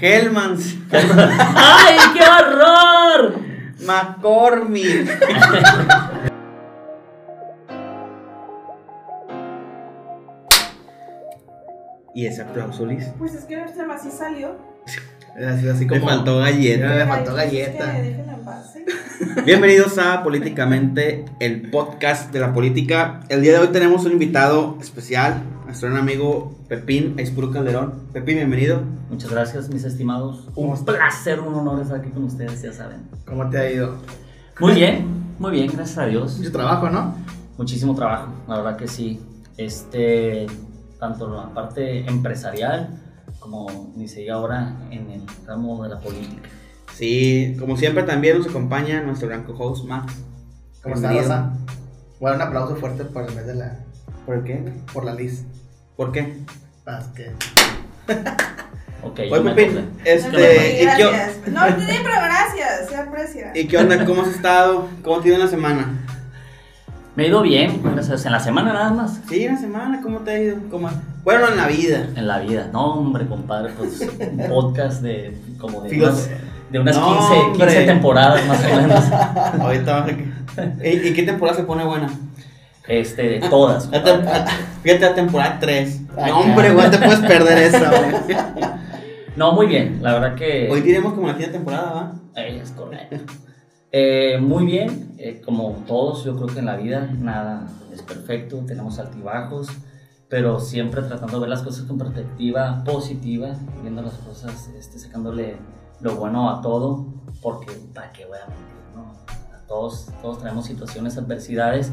Hellmans. ¡Ay, qué horror! McCormick. y ese aplauso, Liz. Pues es que nuestra así salió. Así, así Le como. faltó galleta. Le faltó pues galleta. ¿eh? Bienvenidos a Políticamente, el podcast de la política. El día de hoy tenemos un invitado especial, nuestro gran amigo Pepín Aispuro Calderón. Pepín, bienvenido. Muchas gracias, mis estimados. ¿Cómo Un estás? placer, un honor estar aquí con ustedes, ya saben. ¿Cómo te ha ido? Muy bien, muy bien, gracias a Dios. Mucho trabajo, ¿no? Muchísimo trabajo, la verdad que sí. Este, tanto la parte empresarial como ni se diga ahora en el ramo de la política. Sí, como siempre también nos acompaña nuestro gran co-host Max. ¿Cómo está, Bienvenido. Rosa? Bueno, un aplauso fuerte por el mes de la. ¿Por qué? por la Liz. ¿Por qué? Paz, que. Ok, Oye, yo me Pepín, acordé. este, ¿y qué, gracias. No, sí, pero gracias, se aprecia. ¿y qué onda? ¿Cómo has estado? ¿Cómo te ha ido en la semana? Me he ido bien, gracias. En la semana nada más. Sí, en la semana, ¿cómo te ha ido? ¿Cómo? Bueno, en la vida. En la vida. No, hombre, compadre, pues un podcast de como de Filos- unas, de unas No, 15, 15 hombre. temporadas más o menos. Ahorita vas a... ¿Y, ¿Y qué temporada se pone buena? Este, de todas. Tem- la- Fíjate la temporada 3. Ay, No, hombre, güey, te puedes perder esa, güey. No, muy bien, la verdad que... Hoy diremos como la quinta temporada, ¿va? Eh, Es correcto. Eh, muy bien, eh, como todos, yo creo que en la vida nada es perfecto, tenemos altibajos, pero siempre tratando de ver las cosas con perspectiva positiva, viendo las cosas, este, sacándole lo bueno a todo, porque para qué voy a mentir, ¿no? A todos, todos tenemos situaciones, adversidades,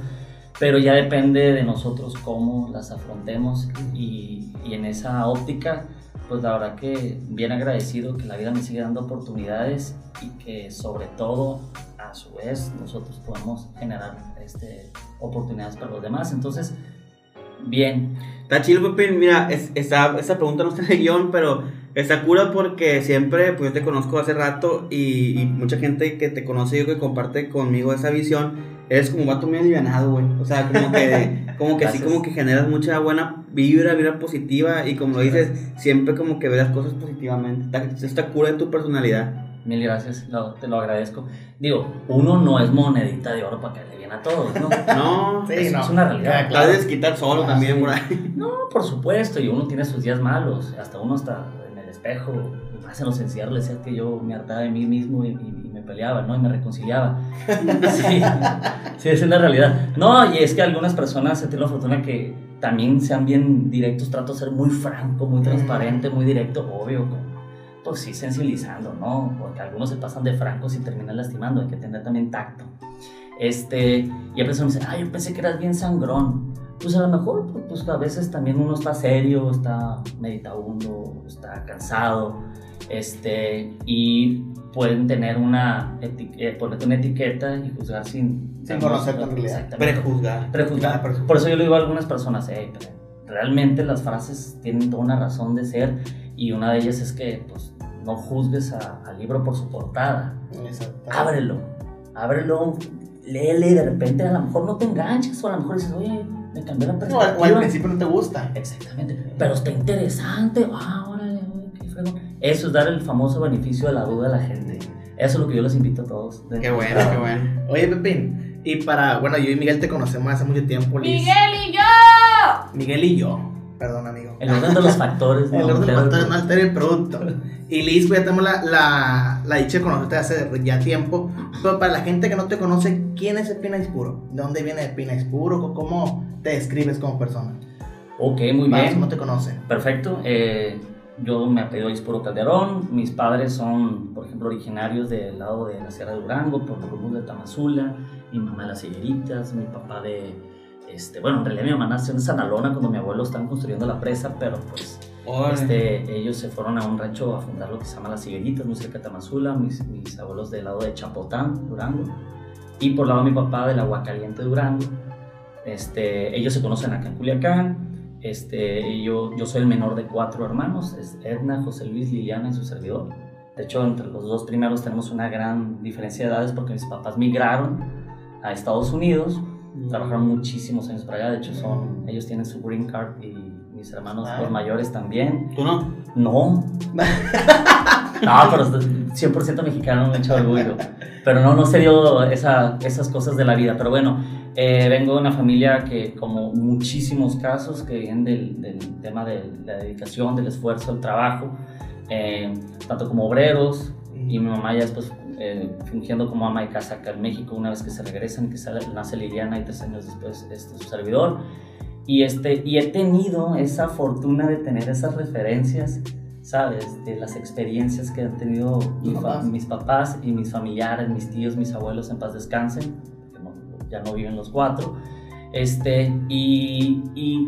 pero ya depende de nosotros cómo las afrontemos y, y en esa óptica pues la verdad que bien agradecido que la vida me sigue dando oportunidades y que sobre todo a su vez nosotros podemos generar este, oportunidades para los demás. Entonces, bien, Está chido, Pepín. Mira, es, esa, esa pregunta no está en el guion, pero está cura porque siempre, pues yo te conozco hace rato y, y mucha gente que te conoce yo que comparte conmigo esa visión, eres como un vato muy alivianado, güey. O sea, como que, como que así Gracias. como que generas mucha buena vibra, vibra positiva y como lo dices, siempre como que ves las cosas positivamente. Está, está cura de tu personalidad. mil gracias, lo- te lo agradezco. Digo, uno no es monedita de oro para caerle bien a todos, ¿no? No, Sí, es, no. es una realidad. Claro. vez quitar solo Ah, también sí. por ahí. No, por supuesto, y uno tiene sus días malos, hasta uno está en el espejo, y más en los encierros, le que yo me hartaba de mí mismo y, peleaba, ¿no? Y me reconciliaba. Sí, sí, es la realidad. No, y es que algunas personas he tenido la fortuna que también sean bien directos, trato de ser muy franco, muy transparente, muy directo, obvio, pues sí, sensibilizando, ¿no? Porque algunos se pasan de francos y terminan lastimando, hay que tener también tacto. Este, y a veces me dicen, ah, yo pensé que eras bien sangrón. Pues a lo mejor, pues, a veces también uno está serio, está meditabundo, está cansado, este, y pueden tener una, eti- eh, ponerte una etiqueta y juzgar sin... Sin conocer tu realidad. Prejuzgar. Prejuzgar. Prejuzgar. Por eso yo le digo a algunas personas, "Ey, pero realmente las frases tienen toda una razón de ser y una de ellas es que pues, no juzgues a- al libro por su portada. Exacto. Ábrelo, ábrelo, léele y de repente a lo mejor no te enganchas o a lo mejor dices, oye, me cambió la No, perspectiva. o al principio no te gusta. Exactamente, pero está interesante, ah, órale, qué fregón. Eso es dar el famoso beneficio de la duda a la gente. Eso es lo que yo les invito a todos. Qué bueno, qué bueno. Oye, Pepín. Y para. Bueno, yo y Miguel te conocemos hace mucho tiempo, Liz. Miguel y yo. Miguel y yo. Perdón, amigo. El orden de los factores. El no orden de el factores no altera el producto. Y Liz, pues ya tenemos la, la, la dicha de conocerte hace ya tiempo. Pero para la gente que no te conoce, ¿quién es Epina Puro? ¿De dónde viene Epina Puro? ¿Cómo te describes como persona? Ok, muy Para los bien. que no te conocen. Perfecto. eh, yo me apellido Ispuro Calderón. Mis padres son, por ejemplo, originarios del lado de la Sierra de Durango, por los rumbos de Tamazula. Mi mamá de las Higueritas, mi papá de. Este, bueno, en realidad mi mamá nació en Sanalona cuando mi abuelo estaban construyendo la presa, pero pues este, ellos se fueron a un rancho a fundar lo que se llama Las Higueritas, muy cerca de Tamazula. Mis, mis abuelos del lado de Chapotán, Durango. Y por lado de mi papá del Aguacaliente, Durango. Este, ellos se conocen acá en Culiacán. Este, yo, yo soy el menor de cuatro hermanos, es Edna, José Luis, Liliana y su servidor. De hecho, entre los dos primeros tenemos una gran diferencia de edades porque mis papás migraron a Estados Unidos, trabajaron muchísimos años para allá, de hecho son, ellos tienen su green card y mis mis hermanos Ah. los mayores también. ¿Tú no? No. No, pero 100% mexicano, me echa orgullo. Pero no, no se dio esa, esas cosas de la vida. Pero bueno, eh, vengo de una familia que, como muchísimos casos, que vienen del, del tema de la dedicación, del esfuerzo, del trabajo, eh, tanto como obreros, y mi mamá ya después eh, fungiendo como ama de casa acá en México, una vez que se regresan, que sale, nace Liliana y tres años después este, su servidor. Y, este, y he tenido esa fortuna de tener esas referencias, ¿sabes? De las experiencias que han tenido mi Papás. mis papás y mis familiares, mis tíos, mis abuelos en paz descansen, que no- ya no viven los cuatro. Este, y, y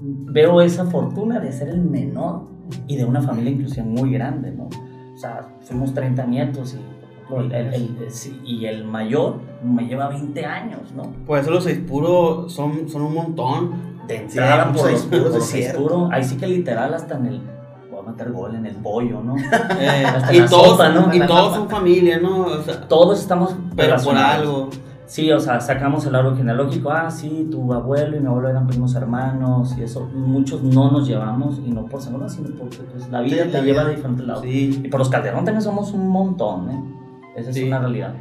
veo esa fortuna de ser el menor y de una familia inclusive muy grande, ¿no? O sea, fuimos 30 nietos y, el, el- el- sí, y el mayor me lleva 20 años, ¿no? Por eso los seis puros son, son un montón. De entrada muchos por los, seis puros, por los seis puros, ahí sí que literal hasta en el, meter gol en el pollo, ¿no? Eh, y todos, sopa, ¿no? y todos son familia, ¿no? O sea, Todos estamos pero por algo. Sí, o sea, sacamos el árbol genealógico, ah, sí, tu abuelo y mi abuelo eran primos hermanos y eso, muchos no nos llevamos y no por seguro, sino porque pues, la vida Sí, te la lleva vida. de diferentes lados. Sí. Y por los Calderón también somos un montón, ¿eh? Esa es Sí. una realidad.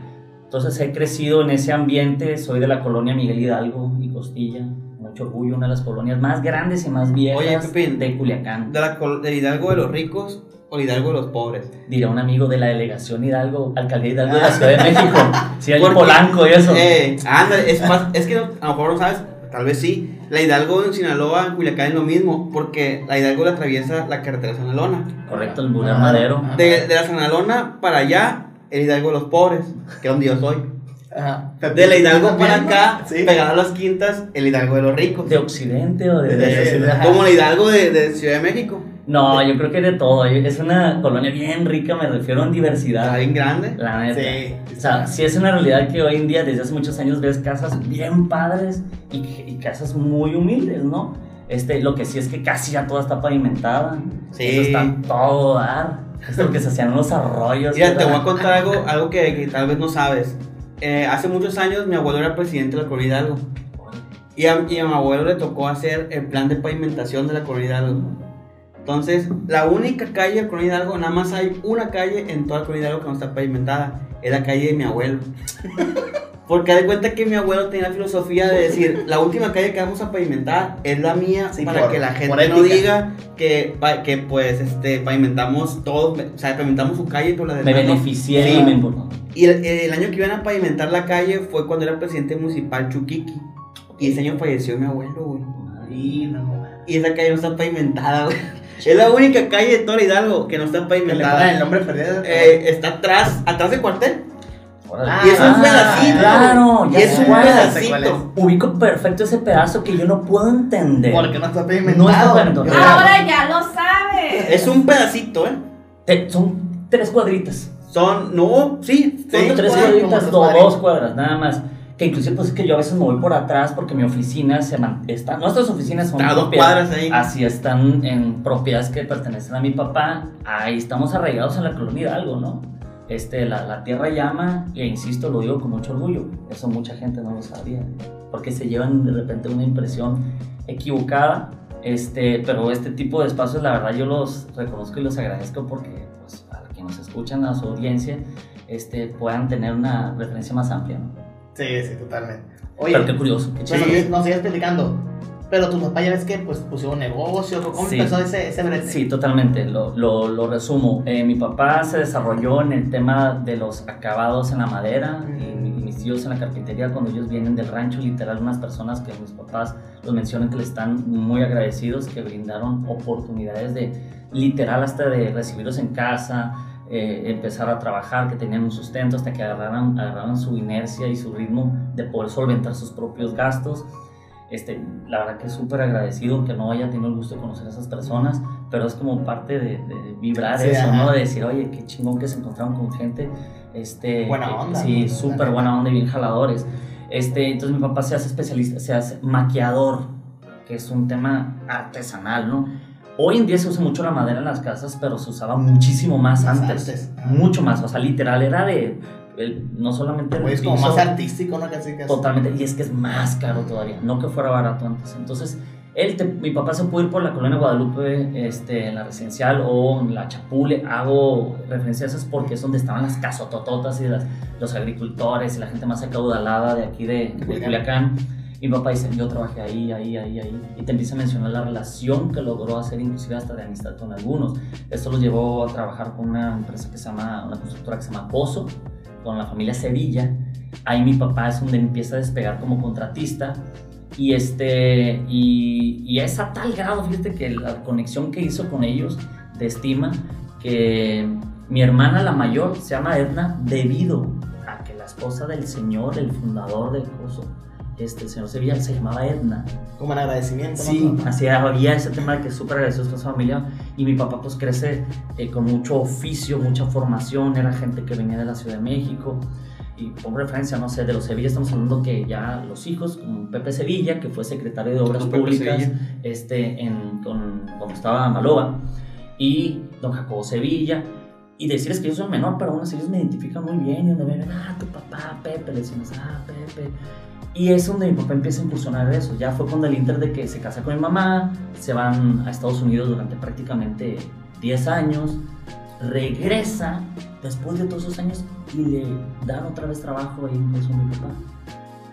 Entonces he crecido en ese ambiente, soy de la colonia Miguel Hidalgo y Costilla, mucho orgullo, una de las colonias más grandes y más viejas Oye, Pepín. de Culiacán. De la del Hidalgo de los ricos o el Hidalgo de los pobres. Dirá un amigo de la delegación Hidalgo, alcaldía Hidalgo de la Ciudad de México. Sí, hay Porque- Polanco y eso. Eh, ándale, es, más, es que a lo mejor no sabes, tal vez sí. La Hidalgo en Sinaloa, en Culiacán es lo mismo, porque la Hidalgo la atraviesa la carretera Sanalona. Correcto, el Boulevard Ah, Madero. ah. De, de la Sanalona para allá, el Hidalgo de los pobres, que es donde yo soy. Ajá. De la Hidalgo para acá, Sí. pegada a las quintas, el Hidalgo de los ricos. ¿De Occidente o de, De- de- de- Como la Hidalgo de, de Ciudad de México. No, yo creo que de todo. Es una colonia bien rica, me refiero en Está diversidad. bien grande. La neta. Sí. O sea, sí es una realidad que hoy en día, desde hace muchos años, ves casas bien padres y, y casas muy humildes, ¿no? Este, lo que sí es que casi ya toda está pavimentada. Sí. Eso está todo dar. Es lo que se hacían los arroyos. Mira, te voy a contar algo, algo que, que tal vez no sabes. Eh, hace muchos años mi abuelo era presidente de la Colonia Hidalgo. Y a, mi abuelo le tocó hacer el plan de pavimentación de la Colonia Hidalgo. Entonces, la única calle de Colonia Hidalgo, nada más hay una calle en toda la Colonia Hidalgo que no está pavimentada. Es la calle de mi abuelo. Porque haz de cuenta que mi abuelo tenía la filosofía de decir, la última calle que vamos a pavimentar es la mía Sí, para por- que la por gente no diga que, pa- que pues este, pavimentamos todos, o sea, pavimentamos su calle, pero la Me demás no. beneficié Sí. y me importó. Y el, el año que iban a pavimentar la calle fue cuando era presidente municipal Chuquiqui. Y ese año falleció mi abuelo, güey. No. Y esa calle no está pavimentada, güey. Es la única calle de todo Hidalgo que no está el pavimentada. nombre perdido. Eh, está atrás, atrás del cuartel. Ah, y es un pedacito. Claro, y es un pedacito. Ubico perfecto ese pedazo que yo no puedo entender. Porque no está No pavimentado. Yo- Ahora ya lo sabes. Es un pedacito, ¿eh? Te- son tres cuadritas. Son, no, sí, son Sí, tres cuadritas, dos cuadras, nada más. Que inclusive pues es que yo a veces me voy por atrás porque mi oficina se man- está, nuestras oficinas son cuadras ahí. Así están en propiedades que pertenecen a mi papá. Ahí estamos arraigados en la colonia Hidalgo, ¿no? Este, la, la tierra llama, e insisto, lo digo con mucho orgullo. Eso mucha gente no lo sabía. Porque se llevan de repente una impresión equivocada. Este, pero este tipo de espacios, la verdad, yo los reconozco y los agradezco porque, pues, a quienes nos escuchan, a su audiencia, este, puedan tener una referencia más amplia. ¿no? Sí, sí, totalmente. Oye, Pero qué curioso, qué chido. nos- nos sigues platicando. Pero tu papá ya ves que pues pusieron negocio. ¿Cómo Sí. empezó ese, ese brete? Sí, totalmente, lo, lo, lo resumo. Eh, mi papá se desarrolló en el tema de los acabados en la madera mi- y mis tíos en la carpintería cuando ellos vienen del rancho, literal, unas personas que mis papás los mencionan que le están muy agradecidos, que brindaron oportunidades de literal hasta de recibirlos en casa, eh, empezar a trabajar, que tenían un sustento hasta que agarraran, agarraran su inercia y su ritmo de poder solventar sus propios gastos. Este, la verdad que súper agradecido, aunque no haya tenido el gusto de conocer a esas personas, pero es como parte de, de vibrar Sí, eso, ajá. ¿no? De decir, oye, qué chingón que se encontraron con gente, este, Buena onda, Sí, súper buena onda y bien jaladores. Este, entonces mi papá se hace especialista, se hace maquiador, que es un tema artesanal, ¿no? Hoy en día se usa mucho la madera en las casas, pero se usaba muchísimo más, Más antes, antes. mucho más, o sea, literal era de, el- no solamente el Oye, es como piso- más artístico, ¿no? Casi, casi. Totalmente, y es que es más caro todavía, no que fuera barato antes. Entonces, Él te- mi papá se pudo ir por la colonia Guadalupe este, en la residencial o en la Chapule. Hago referencia a esas porque es donde estaban las casotototas y las- los agricultores y la gente más acaudalada de aquí de, de Culiacán. Culiacán. Y mi papá dice, yo trabajé ahí, ahí, ahí, ahí. Y te empieza a mencionar la relación que logró hacer, inclusive hasta de amistad con algunos. Esto los llevó a trabajar con una empresa que se llama, una constructora que se llama Pozo, con la familia Sevilla. Ahí mi papá es donde empieza a despegar como contratista. Y, este, y, y es a tal grado, fíjate, que la conexión que hizo con ellos de estima, que mi hermana, la mayor, se llama Edna debido a que la esposa del señor, el fundador del curso, este, el señor Sevilla, se llamaba Edna. Como en agradecimiento. Sí, ¿no? así había ese tema de que es súper agradecido con su familia y mi papá pues crece eh, con mucho oficio, mucha formación, era gente que venía de la Ciudad de México y por referencia, no sé, de los Sevilla estamos hablando que ya los hijos, como Pepe Sevilla, que fue secretario de Obras Públicas este, en, con, cuando estaba Maloba y don Jacobo Sevilla y decirles que yo soy menor, pero aún así ellos me identifican muy bien y donde me ven, ah, tu papá, Pepe, le decimos, ah, Pepe. Y es donde mi papá empieza a incursionar eso. Ya fue con el inter de que se casa con mi mamá, se van a Estados Unidos durante prácticamente 10 años, regresa después de todos esos años y le dan otra vez trabajo ahí incluso a mi papá.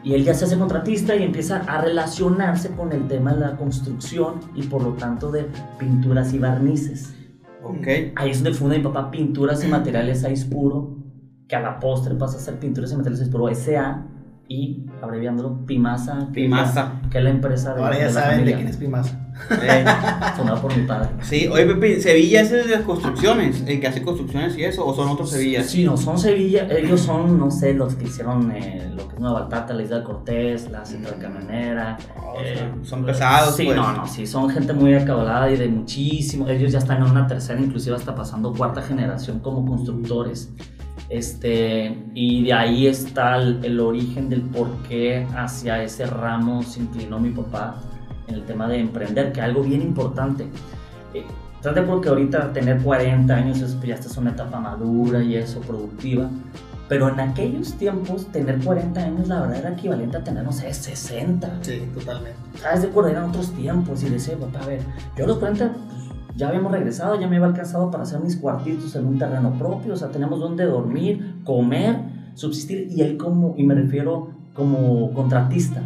Y él ya se hace contratista y empieza a relacionarse con el tema de la construcción y por lo tanto de pinturas y barnices. Ok. Ahí es donde funda mi papá Pinturas y Materiales Ais Puro, que a la postre pasa a ser Pinturas y Materiales Ais Puro S.A. y abreviándolo Pimasa, que, Pimasa. que es la empresa de, Ahora de ya la saben de quién es Pimasa. Eh, por mi padre. sí, oye, Pepe, Sevilla es el de las construcciones, el que hace construcciones y eso, o son otros Sevillas. Sí, no, son Sevilla, ellos son, no sé, los que hicieron eh, lo que es Nueva Altata, la Isla de Cortés, la Central Camionera. O sea, eh, son pesados, Sí, pues. no, no, sí, son gente muy acabalada y de muchísimo. Ellos ya están en una tercera, inclusive hasta pasando cuarta generación como constructores. Este, y de ahí está el, el origen del por qué hacia ese ramo se inclinó mi papá en el tema de emprender, que es algo bien importante. Eh, Estás de acuerdo que ahorita tener 40 años es, ya estás en una etapa madura y eso, productiva. Pero en aquellos tiempos, tener 40 años, la verdad, era equivalente a tener, no sé, 60. Sí, totalmente. ¿Sabes? De acuerdo, eran otros tiempos. Y decía, papá, a ver, yo a los 40 pues, ya habíamos regresado, ya me había alcanzado para hacer mis cuartitos en un terreno propio. O sea, teníamos donde dormir, comer, subsistir. Y él como, y me refiero como contratista.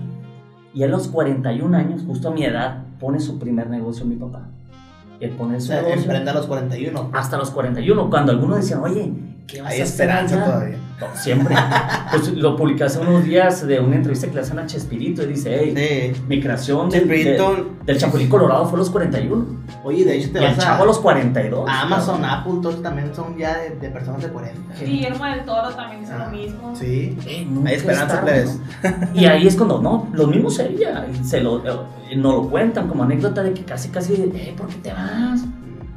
Y a los 41 años, justo a mi edad, pone su primer negocio mi papá. Y él pone O su sea, negocio emprende a los 41. hasta los 41. Cuando algunos decían, oye, ¿qué vas Hay esperanza allá?" todavía. No, siempre. Pues lo publiqué hace unos días de una entrevista que le hacen a Chespirito y dice, hey, Sí. mi creación del, del Chapulín Colorado fue a los 41. Oye, de hecho Y te el vas Chavo a los 42. a Amazon. Apple, todos también son ya de, de personas de 40. Sí. Guillermo del Toro también hizo Ah, lo mismo. Sí. Eh, Hay esperanza, plebes. ¿no? Y ahí es cuando, no, lo mismo sería. Y se lo, eh, nos lo cuentan como anécdota de que casi, casi, eh, ¿por qué te vas?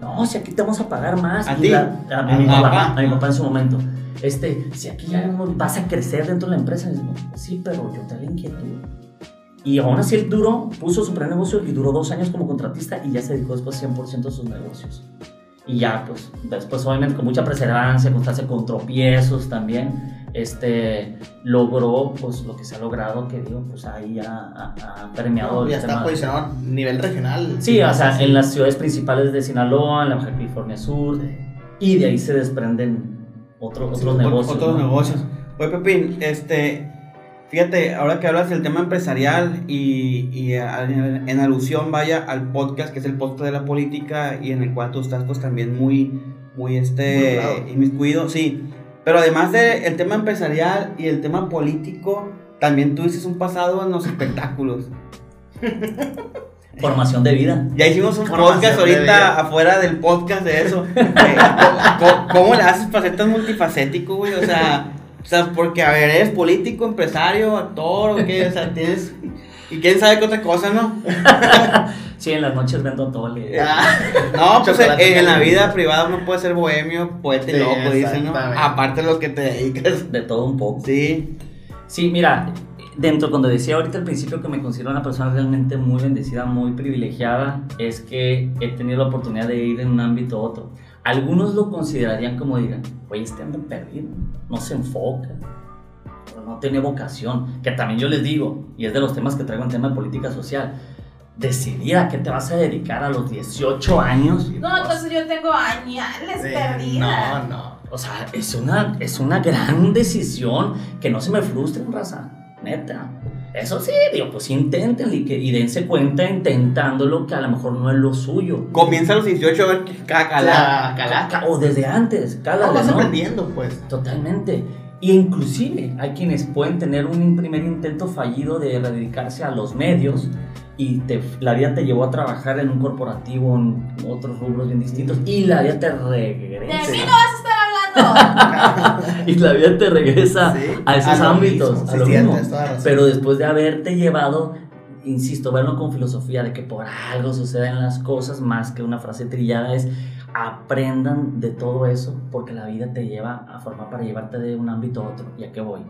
No, si aquí te vamos a pagar más. ¿A Y ti? la- a, mi ¿A papá, papá? a mi papá en su momento. Este, si aquí ya vas a crecer dentro de la empresa. Digo, sí, pero yo te la inquietud. Y aún así él duró, puso su primer negocio y duró dos años como contratista y ya se dedicó después 100% a sus negocios. Y ya, pues, después obviamente con mucha perseverancia, constancia, con tropiezos también, este, logró, pues, lo que se ha logrado, que digo, pues ahí ha, ha- ha permeado No, el ya está tema. posicionado a nivel regional. Sí, o sea, Sí. en las ciudades principales de Sinaloa, en la Baja California Sur, y de ahí se desprenden otro- otros Ot- negocios. Otros ¿no? negocios. Oye, Pepín, este, fíjate, ahora que hablas del tema empresarial y, y a- en, alusión, vaya, al podcast, que es el podcast de la política y en el cual tú estás, pues, también muy, muy, este, Involucrado. inmiscuido, sí. Pero además del tema empresarial y el tema político, también tú dices un pasado en los espectáculos. Formación de vida. Ya hicimos un Formación podcast de ahorita afuera del podcast de eso. Eh, ¿cómo, cómo le haces para ser tan multifacético, güey? O sea, o sea, porque, a ver, eres político, empresario, actor, o qué, o sea, tienes... Y quién sabe qué otra cosa, ¿no? Sí, en las noches vendo tole. Ah, No, pues en, en la vida privada uno puede ser bohemio, poeta y Sí, loco, dicen, ¿no? Aparte de los que te dedicas. De todo un poco. Sí. Sí, mira, dentro, cuando decía ahorita al principio que me considero una persona realmente muy bendecida, muy privilegiada, es que he tenido la oportunidad de ir en un ámbito a otro. Algunos lo considerarían como digan, oye, este anda perdido, no se enfoca, no tiene vocación, que también yo les digo, y es de los temas que traigo en tema de política social, decidir a qué te vas a dedicar a los 18 años. No, entonces yo tengo añales Sí, perdida. No, no. O sea, es una, es una gran decisión que no se me frustren, raza. Neta. Eso sí, digo, pues intenten y, que, y dense cuenta intentándolo que a lo mejor no es lo suyo. Comienza a los 18 a ver qué caca La cala. Ca- O desde antes, cálale, vas ¿no? aprendiendo, pues. Totalmente. Y inclusive hay quienes pueden tener un primer intento fallido de dedicarse a los medios y te- la vida te llevó a trabajar en un corporativo, en otros rubros bien distintos y la vida te De regresa. mí Y la vida te regresa Sí, a esos lo ámbitos, mismo, a sí, lo cierto, mismo. Pero después de haberte llevado, insisto, verlo con filosofía de que por algo suceden las cosas, más que una frase trillada, es aprendan de todo eso, porque la vida te lleva a formar para llevarte de un ámbito a otro. ¿Y a qué voy?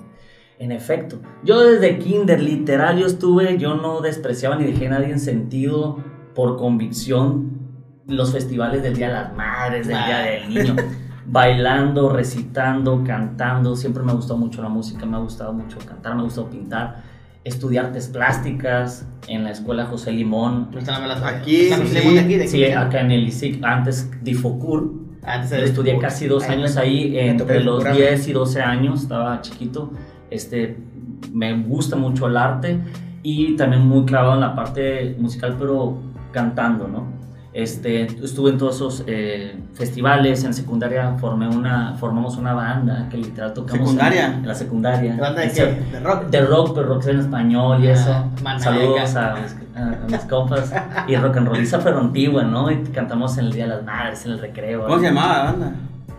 En efecto, yo desde kinder, literal, yo estuve, yo no despreciaba ni dejé a nadie en sentido por convicción los festivales del Día de las Madres, del Día del Niño. Bailando, recitando, cantando, siempre me ha gustado mucho la música, me ha gustado mucho cantar, me ha gustado pintar, estudiar artes plásticas en la escuela José Limón, sabía. Aquí, sí, aquí, ¿de sí, acá en el ISIC, antes Difocur, Antes era estudié Difocur. casi dos Ahí años me- ahí, entre los Difocur. 10 y 12 años, estaba chiquito. Este, me gusta mucho el arte y también muy clavado en la parte musical, pero cantando, ¿no? Este, estuve en todos esos eh, festivales, en secundaria formé una, formamos una banda que literal tocamos ¿Secundaria? En, la secundaria. ¿Banda de qué? ¿De rock? de rock, pero rock en español y Ah, eso. Saludos a mis, a- a mis compas. Y rock and rolliza, pero antigua, ¿no? Y cantamos en el Día de las Madres, en el recreo. ¿Cómo se llamaba la banda?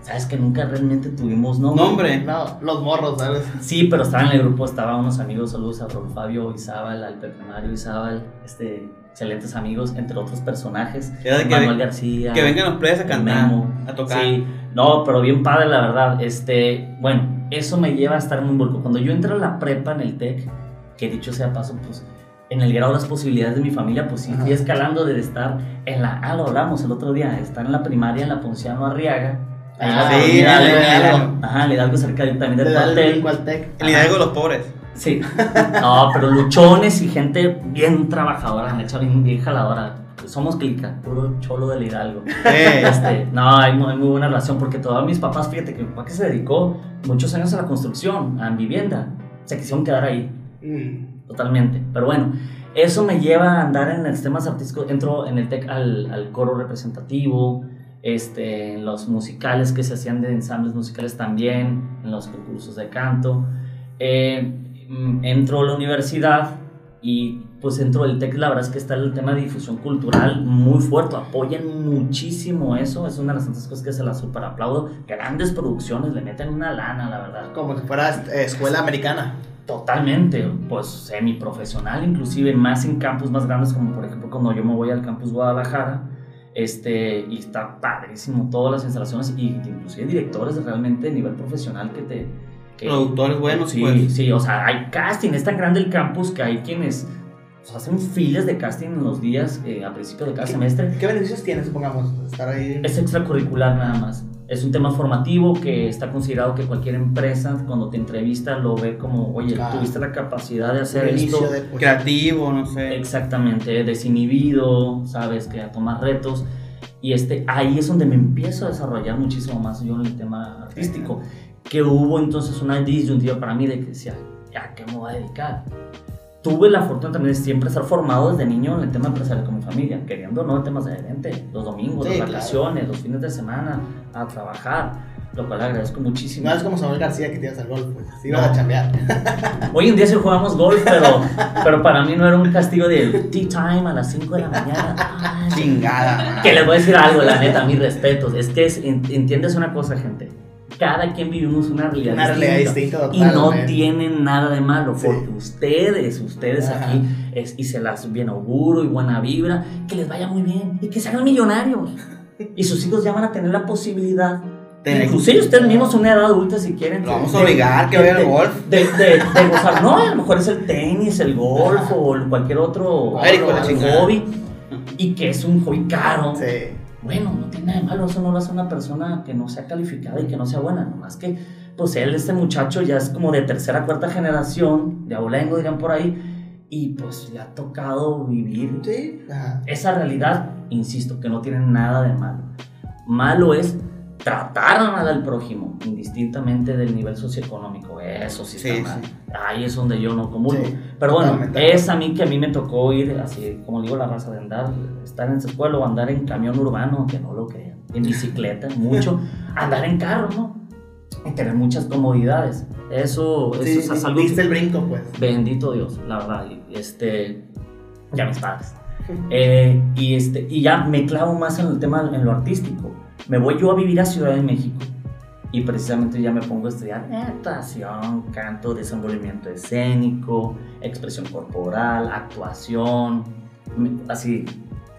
Sabes que nunca realmente tuvimos nombre. Nombre. No, los morros, ¿sabes? Sí, pero estaba en el grupo, estaban unos amigos, saludos a Raúl Fabio Izábal, al Pepe Mario Izábal, este, excelentes amigos, entre otros personajes. Era de que, Manuel ven- García. que vengan los players a cantar, Memo. a tocar. Sí, no, pero bien padre, la verdad. Este, bueno, eso me lleva a estar muy involucrado. Cuando yo entré a la prepa en el TEC, que dicho sea paso, pues en el grado de las posibilidades de mi familia, pues sí, fui escalando desde estar en la. Ah, lo hablamos el otro día, estar en la primaria en la Ponciano Arriaga. Ah, sí, el Hidalgo. Ajá, el Hidalgo cerca de- también del da el Hidalgo de los pobres. Sí. No, pero luchones y gente bien trabajadora, neta, bien, bien jaladora. Somos clica, puro cholo del Hidalgo. Este, no, hay muy, hay muy buena relación porque todos mis papás, fíjate que mi papá que se dedicó muchos años a la construcción, a vivienda, se quisieron quedar ahí, Mm. totalmente. Pero bueno, eso me lleva a andar en los temas artísticos. Entro en el TEC al, al coro representativo, este, en los musicales que se hacían de ensambles musicales también, en los concursos de canto. Eh, mm, entro a la universidad y pues entro del TEC, la verdad es que está el tema de difusión cultural muy fuerte, apoyan muchísimo eso, es una de las tantas cosas que se las super aplaudo, grandes producciones, le meten una lana, la verdad. Como si fuera eh, escuela americana. Totalmente, pues semiprofesional, inclusive más en campus más grandes, como por ejemplo cuando yo me voy al campus Guadalajara, este, y está padrísimo todas las instalaciones, y inclusive directores realmente a nivel profesional que te... que- productores buenos, sí, pues. sí, o sea, hay casting, es tan grande el campus que hay quienes hacen filas de casting en los días eh, a principio de cada semestre. ¿Qué beneficios tiene, supongamos, estar ahí? Es extracurricular nada más. Es un tema formativo que está considerado que cualquier empresa cuando te entrevista lo ve como, oye, Claro. tuviste la capacidad de hacer esto. Creativo, no sé. Exactamente, desinhibido, sabes, que a tomar retos. Y este, ahí es donde me empiezo a desarrollar muchísimo más yo en el tema artístico. Que hubo entonces una disyuntiva para mí de que decía, ¿a qué me voy a dedicar? Tuve la fortuna también de siempre estar formado desde niño en el tema empresarial con mi familia, queriendo no en temas de gerente, los domingos, Sí, las claro. vacaciones, los fines de semana, a trabajar, lo cual agradezco muchísimo. No es como Samuel García que tiras al golf, pues. Sí, No. vas a chambear. Hoy en día sí jugamos golf, pero, pero para mí no era un castigo de tea time a las 5 de la mañana. Ay, Chingada. Que les voy a decir algo, la neta, mis respetos. Es que es- en- entiendes una cosa, gente. Cada quien vivimos una realidad Una realidad distinta. distinta, Y no totalmente. tienen nada de malo, Sí. porque ustedes, ustedes Ajá. aquí, es, y se las bien auguro y buena vibra, que les vaya muy bien y que se hagan millonarios. Y sus hijos ya van a tener la posibilidad. Inclusive ustedes mismos, una edad adulta, si quieren. Lo vamos a obligar que vaya al golf. De, de, de gozar. No, a lo mejor es el tenis, el golf o cualquier otro otro hobby. Y que es un hobby caro. Sí. Bueno, no tiene nada de malo, eso no lo hace una persona que no sea calificada y que no sea buena, nomás que, pues él, este muchacho, ya es como de tercera, cuarta generación, de abolengo dirían por ahí, y pues le ha tocado vivir Sí, esa realidad, insisto, que no tiene nada de malo. Malo es tratar mal al prójimo, indistintamente del nivel socioeconómico. Eso sí está Sí, mal. sí. Ahí es donde yo no comulgo. Sí, Pero bueno, es a mí que a mí me tocó ir, así como digo, la raza de andar, estar en esa escuela o andar en camión urbano, que no lo crean, en bicicleta, mucho, andar en carro, ¿no? Y tener muchas comodidades. Eso, eso es algo diste el brinco, pues. Bendito Dios, la verdad. Este, ya mis padres. Eh, y, este, y ya me clavo más en el tema, en lo artístico. Me voy yo a vivir a Ciudad de México y precisamente ya me pongo a estudiar actuación, canto, desenvolvimiento escénico, expresión corporal, actuación, así,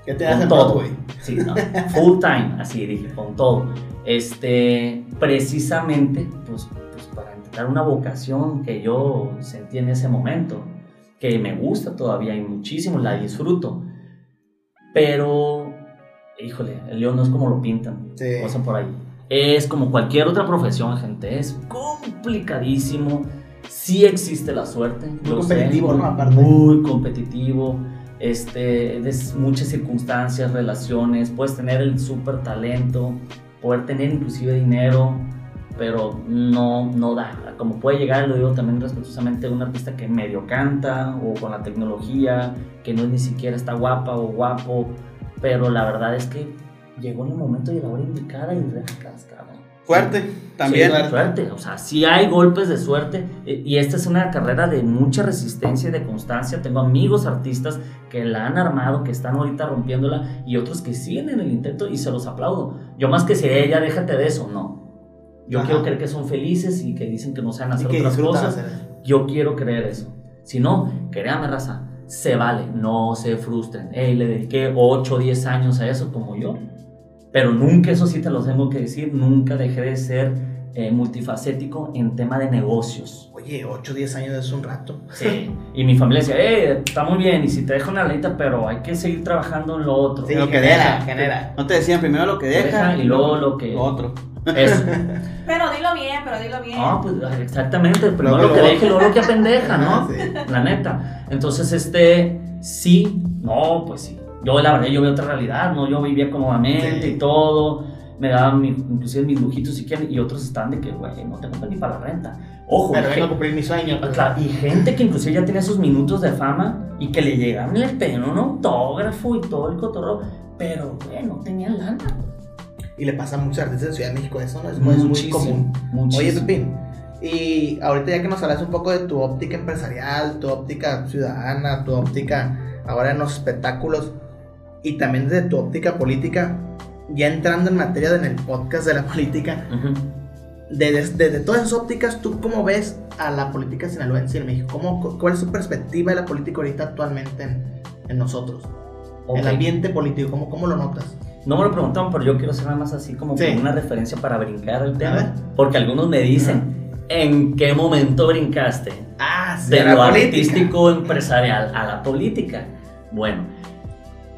¿Qué te hace todo. güey? Sí, no, full time, así dije, con todo. Este, precisamente, pues, pues para intentar una vocación que yo sentí en ese momento, que me gusta todavía y muchísimo, la disfruto. Pero, híjole, el león no es como lo pintan, Sí. cosa por ahí. Es como cualquier otra profesión, gente, es complicadísimo. Sí existe la suerte. Muy yo sé, competitivo, ¿no? Aparte. Muy competitivo. Este, de muchas circunstancias, relaciones, puedes tener el súper talento, poder tener inclusive dinero, pero no, no da. Como puede llegar, lo digo también respetuosamente, un artista que medio canta o con la tecnología, que no es ni siquiera está guapa o guapo, pero la verdad es que llegó en el momento y la hora indicada y recas, cabrón. Fuerte, también. Sí, suerte. O sea, sí hay golpes de suerte. eh, Y esta es una carrera de mucha resistencia y de constancia. Tengo amigos artistas que la han armado, que están ahorita rompiéndola y otros que siguen en el intento y se los aplaudo. Yo más que si ella, déjate de eso, no. Yo Ajá. quiero creer que son felices y que dicen que no saben hacer otras cosas. hacer. Yo quiero creer eso. Si no, créame, raza, se vale, no se frustren. Ey, le dediqué 8 o 10 años a eso como yo. Pero nunca, eso sí te lo tengo que decir, nunca dejé de ser eh, multifacético en tema de negocios. Oye, 8 o 10 años es un rato. Sí. Y mi familia decía, hey, está muy bien, y si te dejo una lanita, pero hay que seguir trabajando en lo otro. Sí, Lo que genera, deja. genera. No te decían primero lo que deja, Deja y luego lo que- lo otro. Eso. Pero dilo bien, pero dilo bien. Ah, pues exactamente, primero lo que deje y luego lo que apendeja, ¿no? Sí. La neta. Entonces, este, sí, no, pues sí. Yo, la verdad, yo veo otra realidad, ¿no? Yo vivía cómodamente Sí. y todo. Me daban mi- inclusive mis lujitos si quieren. Y otros están de que, güey, no tengo ni para la renta. Ojo, Pero vengo a cumplir mi sueño. pues. claro, y gente que inclusive ya tenía sus minutos de fama y que le llegaban y le pedían un autógrafo y todo el cotorro. Pero, güey, no tenían lana. Y le pasa a muchos artistas en Ciudad de México eso, ¿no? Es muy, es muy Muchísimo, común. muchísimo. Oye, Pepín, y ahorita ya que nos hablas un poco de tu óptica empresarial, tu óptica ciudadana, tu óptica ahora en los espectáculos y también desde tu óptica política, ya entrando en materia de en el podcast de la política, Ujú. desde, desde todas esas ópticas, ¿tú cómo ves a la política sinaloense en México? ¿Cómo, ¿Cuál es tu perspectiva de la política ahorita actualmente en, en nosotros? Ok. El ambiente político, ¿cómo, ¿cómo lo notas? No me lo preguntaron, pero yo quiero hacer nada más así como Sí. una referencia para brincar el tema. Porque algunos me dicen, ¿en qué momento brincaste? Ah, sí, De lo política. artístico empresarial a la política. Bueno,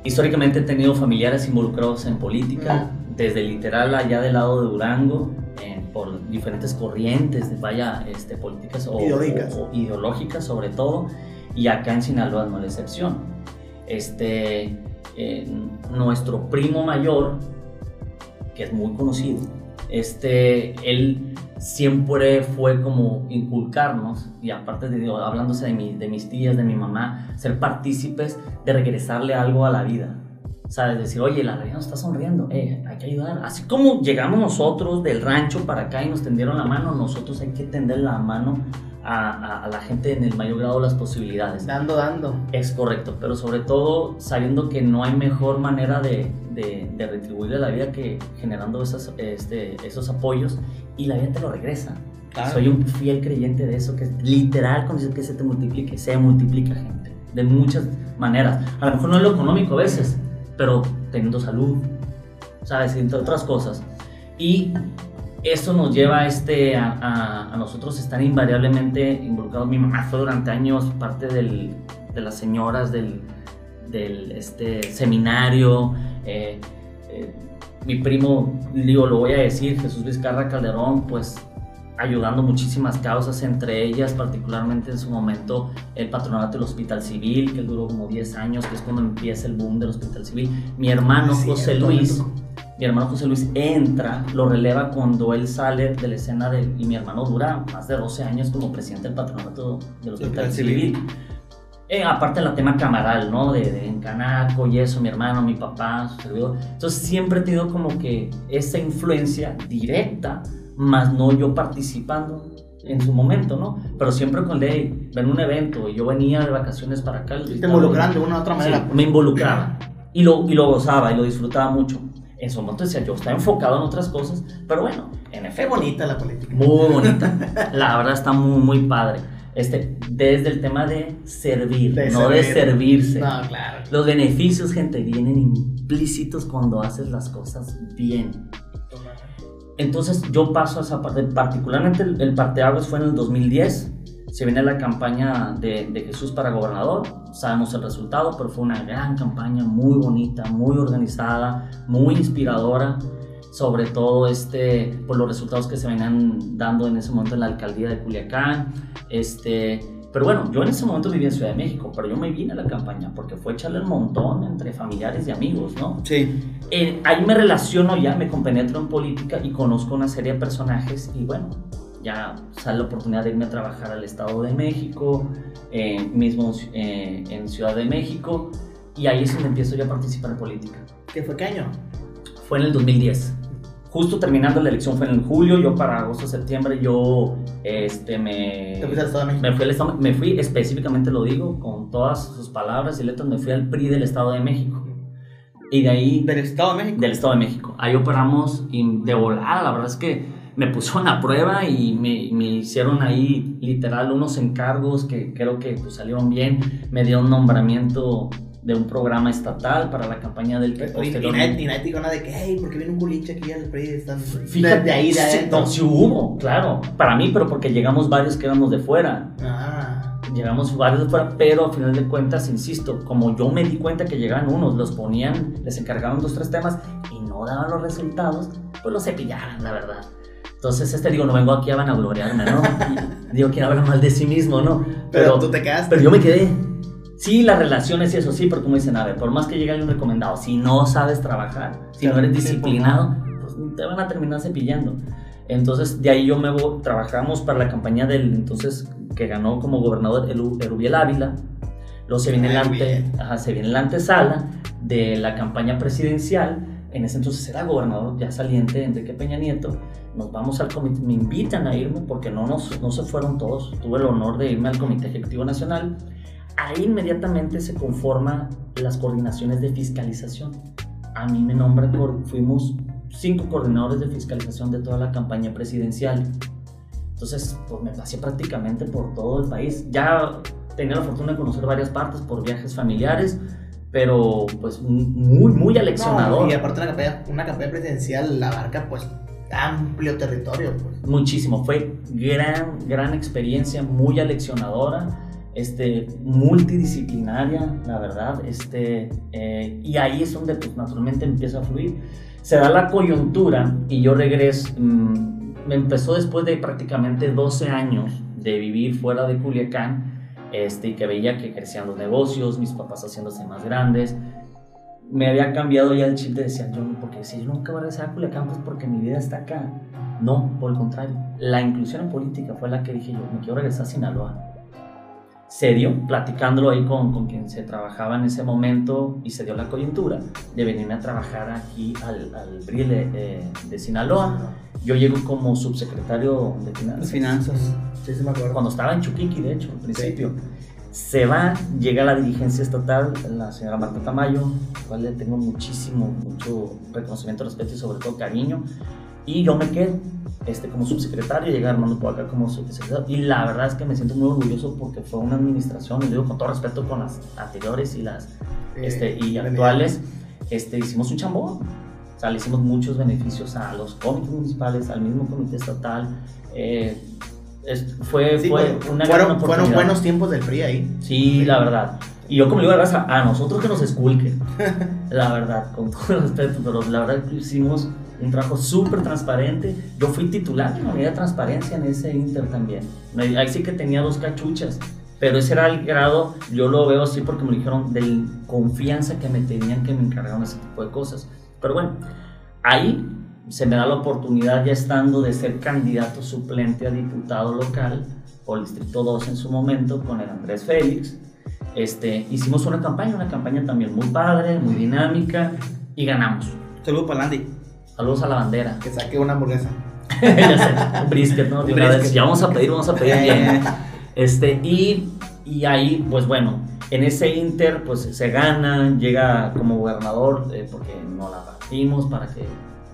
históricamente he tenido familiares involucrados en política, desde literal allá del lado de Durango, eh, por diferentes corrientes, de, vaya, este, políticas o Ideológicas. o- o ideológicas sobre todo, y acá en Sinaloa no es la excepción. Este, eh, nuestro primo mayor, que es muy conocido, este, él siempre fue como inculcarnos, y aparte de, digo, hablándose de, mi- de mis tías, de mi mamá, ser partícipes de regresarle algo a la vida. ¿Sabes? Decir, oye, la vida nos está sonriendo, eh, hay que ayudar. Así como llegamos nosotros del rancho para acá y nos tendieron la mano, nosotros hay que tender la mano a, a- a la gente en el mayor grado de las posibilidades. Dando, dando. Es correcto, pero sobre todo sabiendo que no hay mejor manera de, de, de retribuirle a la vida que generando esas, este, esos apoyos y la vida te lo regresa. Claro. Soy un fiel creyente de eso, que literal cuando dice que se te multiplique, se multiplica gente, de muchas maneras. A lo mejor no es lo económico a veces, pero teniendo salud, ¿sabes? Entre otras cosas. Y esto nos lleva a, este, a, a- a nosotros estar invariablemente involucrados. Mi mamá fue durante años parte del- de las señoras del, del este, seminario. eh, mi primo, digo, lo voy a decir, Jesús Vizcarra Calderón, pues ayudando muchísimas causas, entre ellas particularmente en su momento el patronato del Hospital Civil, que duró como 10 años, que es cuando empieza el boom del Hospital Civil. Mi hermano Sí, José Luis, mi hermano José Luis entra, lo releva cuando él sale de la escena del, y mi hermano dura más de 12 años como presidente del patronato del Hospital Hospital Civil. Civil. Eh, aparte del tema camaral, ¿no? De, de en Canaco y eso, mi hermano, mi papá, su servidor. Entonces siempre he tenido como que esa influencia directa, más no yo participando en su momento, ¿no? Pero siempre con ley, ven un evento y yo venía de vacaciones para acá. Te involucran de una u otra Sí, manera. pues. me involucraba y lo, y lo gozaba y lo disfrutaba mucho. En su momento decía, yo estaba enfocado en otras cosas, pero bueno, en Qué efecto, bonita la política. muy bonita. La verdad está muy, muy padre. Este, desde el tema de servir, De no de servir. servirse. No, claro. Los beneficios, gente, vienen implícitos cuando haces las cosas bien. Entonces yo paso a esa parte, particularmente el, el parteaguas fue en el 2010, se viene la campaña de, de Jesús para gobernador, sabemos el resultado, pero fue una gran campaña, muy bonita, muy organizada, muy inspiradora, sobre todo este, por los resultados que se venían dando en ese momento en la alcaldía de Culiacán, este, pero bueno, yo en ese momento vivía en Ciudad de México, pero yo me vine a la campaña porque fue echarle el montón entre familiares y amigos, ¿no? Sí. Eh, ahí me relaciono ya, me compenetro en política y conozco una serie de personajes y bueno, ya sale la oportunidad de irme a trabajar al Estado de México, eh, mismo eh, en Ciudad de México y ahí es donde empiezo yo a participar en política. ¿Qué fue qué año? Fue en el 2010. Justo terminando la elección fue en julio, yo para agosto, septiembre, yo este, me... Te fuiste al Estado de México. Me fui, al Estado- me fui, específicamente lo digo, con todas sus palabras y letras, me fui al PRI del Estado de México. Y de ahí Del Estado de México. del Estado de México. Ahí operamos y de volada, la verdad es que me puso una prueba y me, me hicieron ahí literal unos encargos que creo que pues, salieron bien. Me dio un nombramiento de un programa estatal para la campaña del que Y, y, posteriormente... y nadie dijo nada de que, hey, porque viene un culiche aquí al PRI. Están Fíjate, de ahí, de adentro. no, sí hubo, claro. Para mí, pero porque llegamos varios que éramos de fuera. Ah, Llegamos varios de fuera, pero al final de cuentas, insisto, como yo me di cuenta que llegaban unos, los ponían, les encargaban dos, tres temas y no daban los resultados, pues los cepillaran, la verdad. Entonces, este digo, no vengo aquí a vanagloriarme, ¿no? Y digo, quién habla mal de sí mismo, ¿no? pero, tú te quedaste. pero yo me quedé. Sí, las relaciones y eso sí, pero como dicen, a ver, por más que llegue alguien recomendado, si no sabes trabajar, si no eres Sí, disciplinado, pues te van a terminar cepillando. Entonces, de ahí yo me voy, trabajamos para la campaña del entonces que ganó como gobernador Eru- Erubiel Ávila. Luego se viene, la ante- ajá, se viene la antesala de la campaña presidencial. En ese entonces era gobernador ya saliente Enrique Peña Nieto. Nos vamos al comité, me invitan a irme porque no, nos, no se fueron todos. Tuve el honor de irme al Comité Ejecutivo Nacional. Ahí inmediatamente se conforman las coordinaciones de fiscalización. A mí me nombran, fuimos cinco coordinadores de fiscalización de toda la campaña presidencial. Entonces, pues me pasé prácticamente por todo el país. Ya tenía la fortuna de conocer varias partes por viajes familiares, pero pues muy, muy aleccionador. No, y aparte una campaña, una campaña presidencial abarca pues amplio territorio. Pues. Muchísimo, fue gran, gran experiencia, muy aleccionadora, este, multidisciplinaria, la verdad, este, eh, y ahí es donde pues naturalmente empieza a fluir. Se da la coyuntura y yo regreso, mm, me empezó después de prácticamente 12 años de vivir fuera de Culiacán, este, y que veía que crecían los negocios, mis papás haciéndose más grandes, me había cambiado ya el chip de decir, yo, porque si yo nunca voy a regresar a Culiacán, pues porque mi vida está acá. No, por el contrario. La inclusión en política fue la que dije yo, me quiero regresar a Sinaloa. Se dio, platicándolo ahí con, con quien se trabajaba en ese momento, y se dio la coyuntura de venirme a trabajar aquí al, al BRIL de, de- de Sinaloa. Yo llego como subsecretario de Finanzas. finanzas. Sí, sí me acuerdo. Cuando estaba en Chuquiqui, de hecho, al principio. Se va, llega la dirigencia estatal, la señora Marta Tamayo, a la cual le tengo muchísimo, mucho reconocimiento, respeto y sobre todo cariño. Y yo me quedo este, como subsecretario, llega Armando por acá como subsecretario. Y la verdad es que me siento muy orgulloso porque fue una administración, y digo con todo respeto con las anteriores y las Eh, este, y actuales, este, hicimos un chambón. O sea, le hicimos muchos beneficios a los comités municipales, al mismo comité estatal. eh, es- fue, Sí, fue pues, una gran fueron, oportunidad. fueron buenos tiempos del PRI ahí. Sí, la verdad. Y yo como le digo a a nosotros que nos esculquen. la verdad, con todo respeto, pero la verdad que hicimos un trabajo súper transparente. Yo fui titular de la unidad de transparencia en ese Inter también. Ahí sí que tenía dos cachuchas, pero ese era el grado, yo lo veo así porque me dijeron de confianza que me tenían que me encargaron ese tipo de cosas. Pero bueno, ahí se me da la oportunidad ya estando de ser candidato suplente a diputado local por el Distrito 2 en su momento con el Andrés Félix. Este, hicimos una campaña, una campaña también muy padre, muy dinámica y ganamos. Saludos para Landy. Saludos a la bandera. Que saque una hamburguesa. ya sé, un brisket, ¿no? De una vez, ya vamos a pedir, vamos a pedir bien. Este, y, y ahí, pues bueno, en ese Inter, pues se gana, llega como gobernador, eh, porque no la partimos para que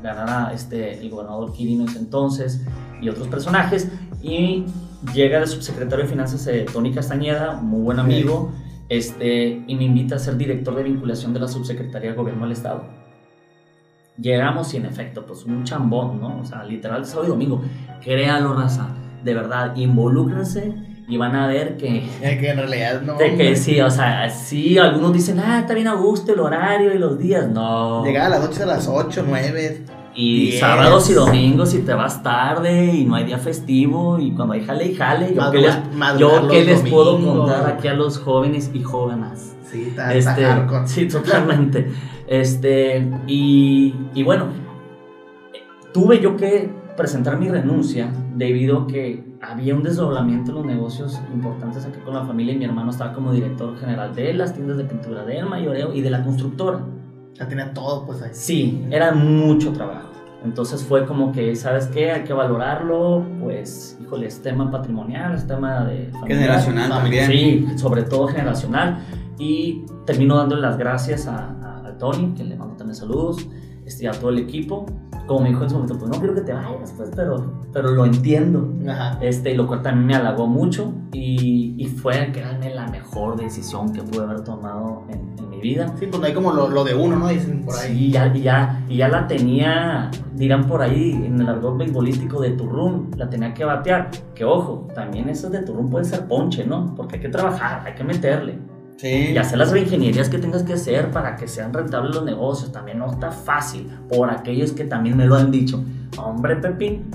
ganara este, el gobernador Quirino ese entonces y otros personajes. Y llega el subsecretario de Finanzas, eh, Tony Castañeda, muy buen amigo, este, y me invita a ser director de vinculación de la subsecretaría de Gobierno del Estado. Llegamos y en efecto, pues un chambón, ¿no? O sea, literal, sábado y domingo. Créalo, raza. De verdad, involúcrense y van a ver que... que en realidad no... De que sí, o sea, sí, algunos dicen, ah, está bien a gusto el horario y los días. No. Llegaba a las 8 a las 8, 9. Y sábados y domingos y te vas tarde y no hay día festivo y cuando hay jale y jale, yo qué les, yo qué les puedo contar aquí a los jóvenes y jóvenes. Sí, está, este, Sí, totalmente. este, y, y bueno, tuve yo que presentar mi renuncia debido a que había un desdoblamiento en los negocios importantes aquí con la familia y mi hermano estaba como director general de las tiendas de pintura, del mayoreo y de la constructora. Ya tenía todo pues ahí. Sí, era mucho trabajo. Entonces fue como que, ¿sabes qué? Hay que valorarlo, pues, híjole, es tema patrimonial, es tema de... Generacional también. Sí, sobre todo generacional. Y termino dándole las gracias a, a, Tony, que le mando también saludos, este, a todo el equipo como me dijo en su momento, pues no quiero que te vayas, pues, pero, pero lo entiendo. Ajá. Este, lo cual también me halagó mucho y, y fue, créanme, la mejor decisión que pude haber tomado en, en mi vida. Sí, pues no hay como lo, lo, de uno, ¿no? Dicen por ahí. Sí, ya, ya, y ya la tenía, dirán por ahí, en el argot beisbolístico de turrún, la tenía que batear. Que ojo, también eso de turrún puede ser ponche, ¿no? Porque hay que trabajar, hay que meterle. Y hacer las reingenierías que tengas que hacer para que sean rentables los negocios también no está fácil. Por aquellos que también me lo han dicho. Hombre, Pepín,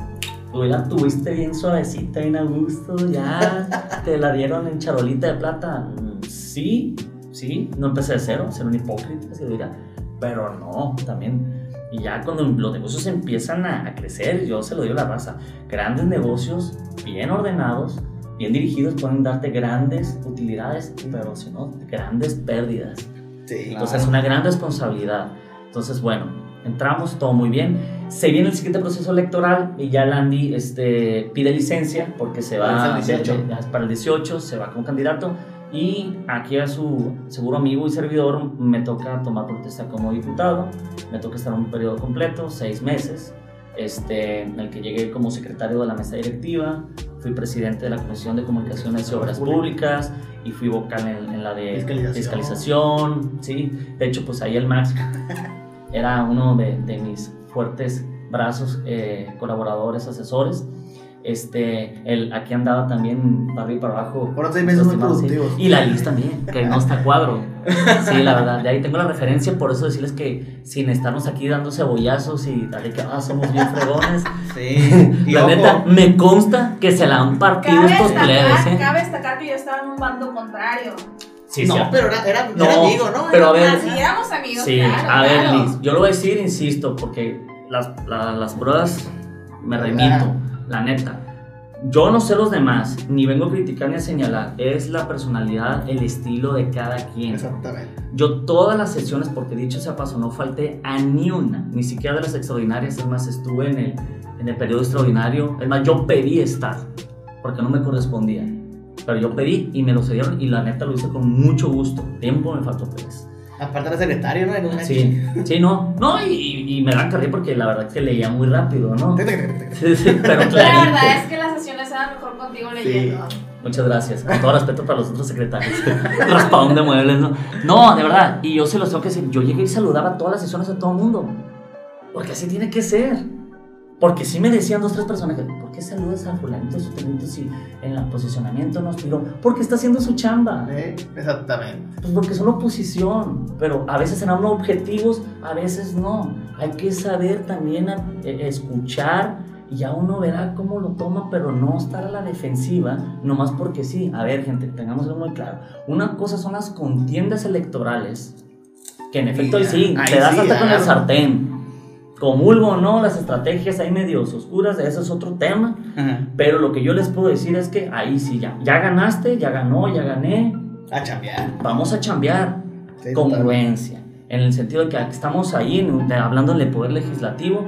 tú la tuviste bien suavecita, bien a gusto, ya te la dieron en charolita de plata. Mm, sí, sí, no empecé de cero, ser un hipócrita, se dirá. Pero no, también. Y ya cuando los negocios empiezan a, a crecer, yo se lo digo a la raza, grandes negocios, bien ordenados, bien dirigidos pueden darte grandes utilidades, pero si no, grandes pérdidas. Sí, Entonces es una gran responsabilidad. Entonces, bueno, entramos, todo muy bien. Se viene el siguiente proceso electoral y ya Landy este, pide licencia porque se va el 18. para el 18, se va como candidato. Y aquí a su seguro amigo y servidor me toca tomar protesta como diputado. Me toca estar un periodo completo, seis meses este, en el que llegué como secretario de la mesa directiva, fui presidente de la Comisión de Comunicaciones y Obras Públicas y fui vocal en, la de fiscalización. sí. De hecho, pues ahí el Max era uno de, de mis fuertes brazos, eh, colaboradores, asesores. Este, el, aquí andaba también para arriba y para abajo. Por seis meses muy productivos. Y la lista también, que no está cuadro. Sí, la verdad, de ahí tengo la referencia, por eso decirles que sin estarnos aquí dando cebollazos y tal que ah, somos bien fregones. Sí. la neta, me consta que se la han partido estos plebes. ¿eh? Cabe destacar que yo estaba en un bando contrario. Sí, no, sí, pero era, era, no, era amigo, ¿no? Pero a ver, Así éramos amigos. Sí, claro, a ver, claro. Liz, yo lo voy a decir, insisto, porque las, la- las pruebas me remito, la neta. Yo no sé los demás, ni vengo a criticar ni a señalar, es la personalidad, el estilo de cada quien. Exactamente. Yo todas las sesiones, porque dicho sea paso, no falté a ni una, ni siquiera de las extraordinarias, es más, estuve en el, en el periodo extraordinario, es más, yo pedí estar, porque no me correspondía, pero yo pedí y me lo cedieron y la neta lo hice con mucho gusto, tiempo me faltó pues. Aparte era secretario, ¿no? En Sí, sí, no, no, y, y me la cargué porque la verdad es que leía muy rápido, ¿no? Sí, sí, pero La clarito. verdad es que las sesiones eran mejor contigo leyendo. Muchas gracias. Con todo respeto para los otros secretarios. Raspadón de muebles, ¿no? No, de verdad. Y yo se los tengo que decir. Yo llegué y saludaba a todas las sesiones a todo el mundo. Porque así tiene que ser. Porque sí me decían dos, tres personas que, ¿por qué saludas a fulanito, sutanito, si en el posicionamiento nos tiró? Porque está haciendo su chamba. Eh, Exactamente. Pues porque son oposición. Pero a veces serán objetivos, a veces no. hay que saber también a- eh, escuchar y ya uno verá cómo lo toma, pero no estar a la defensiva, nomás porque sí. A ver, gente, tengamos algo muy claro. Una cosa son las contiendas electorales, que en efecto ahí sí, ahí te das sí, hasta con el sartén. Comulgo o no, las estrategias ahí medio oscuras, ese es otro tema. Ajá. Pero lo que yo les puedo decir es que ahí sí, ya, ya ganaste, ya ganó, ya gané, A chambear. vamos a chambear Sí, congruencia, en el sentido de que estamos ahí hablando del poder legislativo